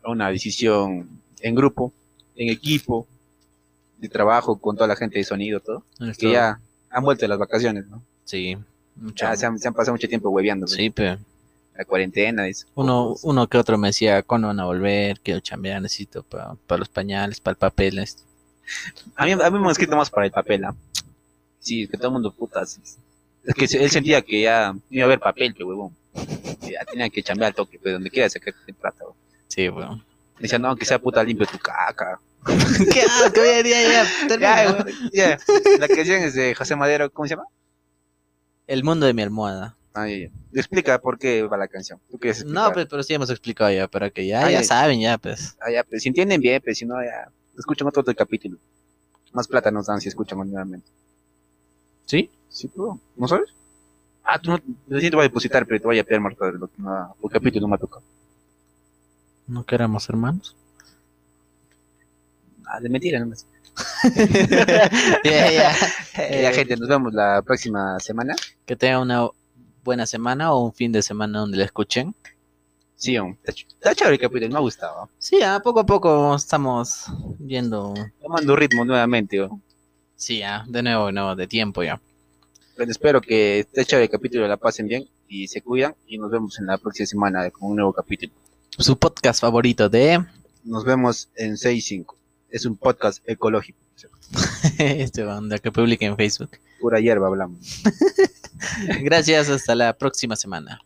a una decisión en grupo, en equipo, de trabajo con toda la gente de sonido, todo, que ya han vuelto de las vacaciones, ¿no? Sí, mucho. Ya se han, se han pasado mucho tiempo hueveando. Sí, pero La cuarentena, eso. uno, uno que otro me decía, ¿cuándo van a volver? Quiero chambear, necesito para los pañales, para el papel. este". A mí, a mí me han escrito más para el papel, ¿ah? Sí, que todo el mundo putas. Es que él sentía que ya iba a haber papel, que huevón. Ya tenía que chambear al toque, pues donde quiera sacarte plata, huevón. Sí, weón. Decía, no, que sea puta limpio tu caca. ¿Qué asco, ya, ya, ya, termina. Ya, huevón, ya. La canción es de José Madero, ¿cómo se llama? El mundo de mi almohada. Ah, ya, ya. Explica por qué va la canción. ¿Tú quieres explicar? No, pues, pero sí hemos explicado ya, para que ya, Ah, ya ya. saben, ya, pues. Ah, ya, pues si entienden bien, pues si no, ya. Escuchan otro, otro capítulo. Más plata nos dan si escuchan nuevamente. ¿Sí? Sí, tú. ¿No sabes? Ah, tú no. Recién te voy a depositar, pero te voy a pedir Marta de lo que no, el capítulo no me ha tocado. ¿No queremos hermanos? Ah, de mentira, nomás. ya, ya. Eh, ya, gente, nos vemos la próxima semana. Que tengan una buena semana o un fin de semana donde la escuchen. Sí, está, ch- está chévere el capítulo, me ha gustado. Sí, a poco a poco estamos viendo. Tomando ritmo nuevamente. oh. Sí, ya, de nuevo, de nuevo, de tiempo ya. Pero espero que esta este chévere capítulo la pasen bien y se cuidan y nos vemos en la próxima semana con un nuevo capítulo. Su podcast favorito de... Nos vemos en 6.5. Es un podcast ecológico. este banda que publica en Facebook. Pura hierba hablamos. Gracias, hasta la próxima semana.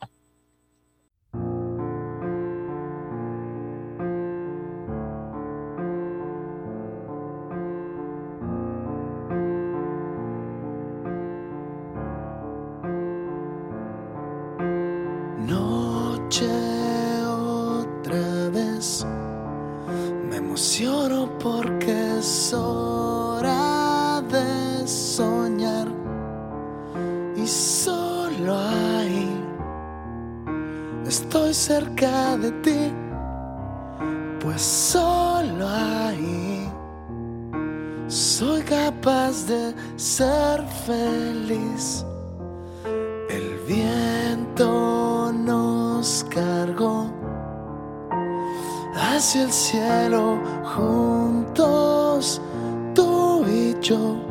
ser feliz. El viento nos cargó hacia el cielo juntos, tú y yo.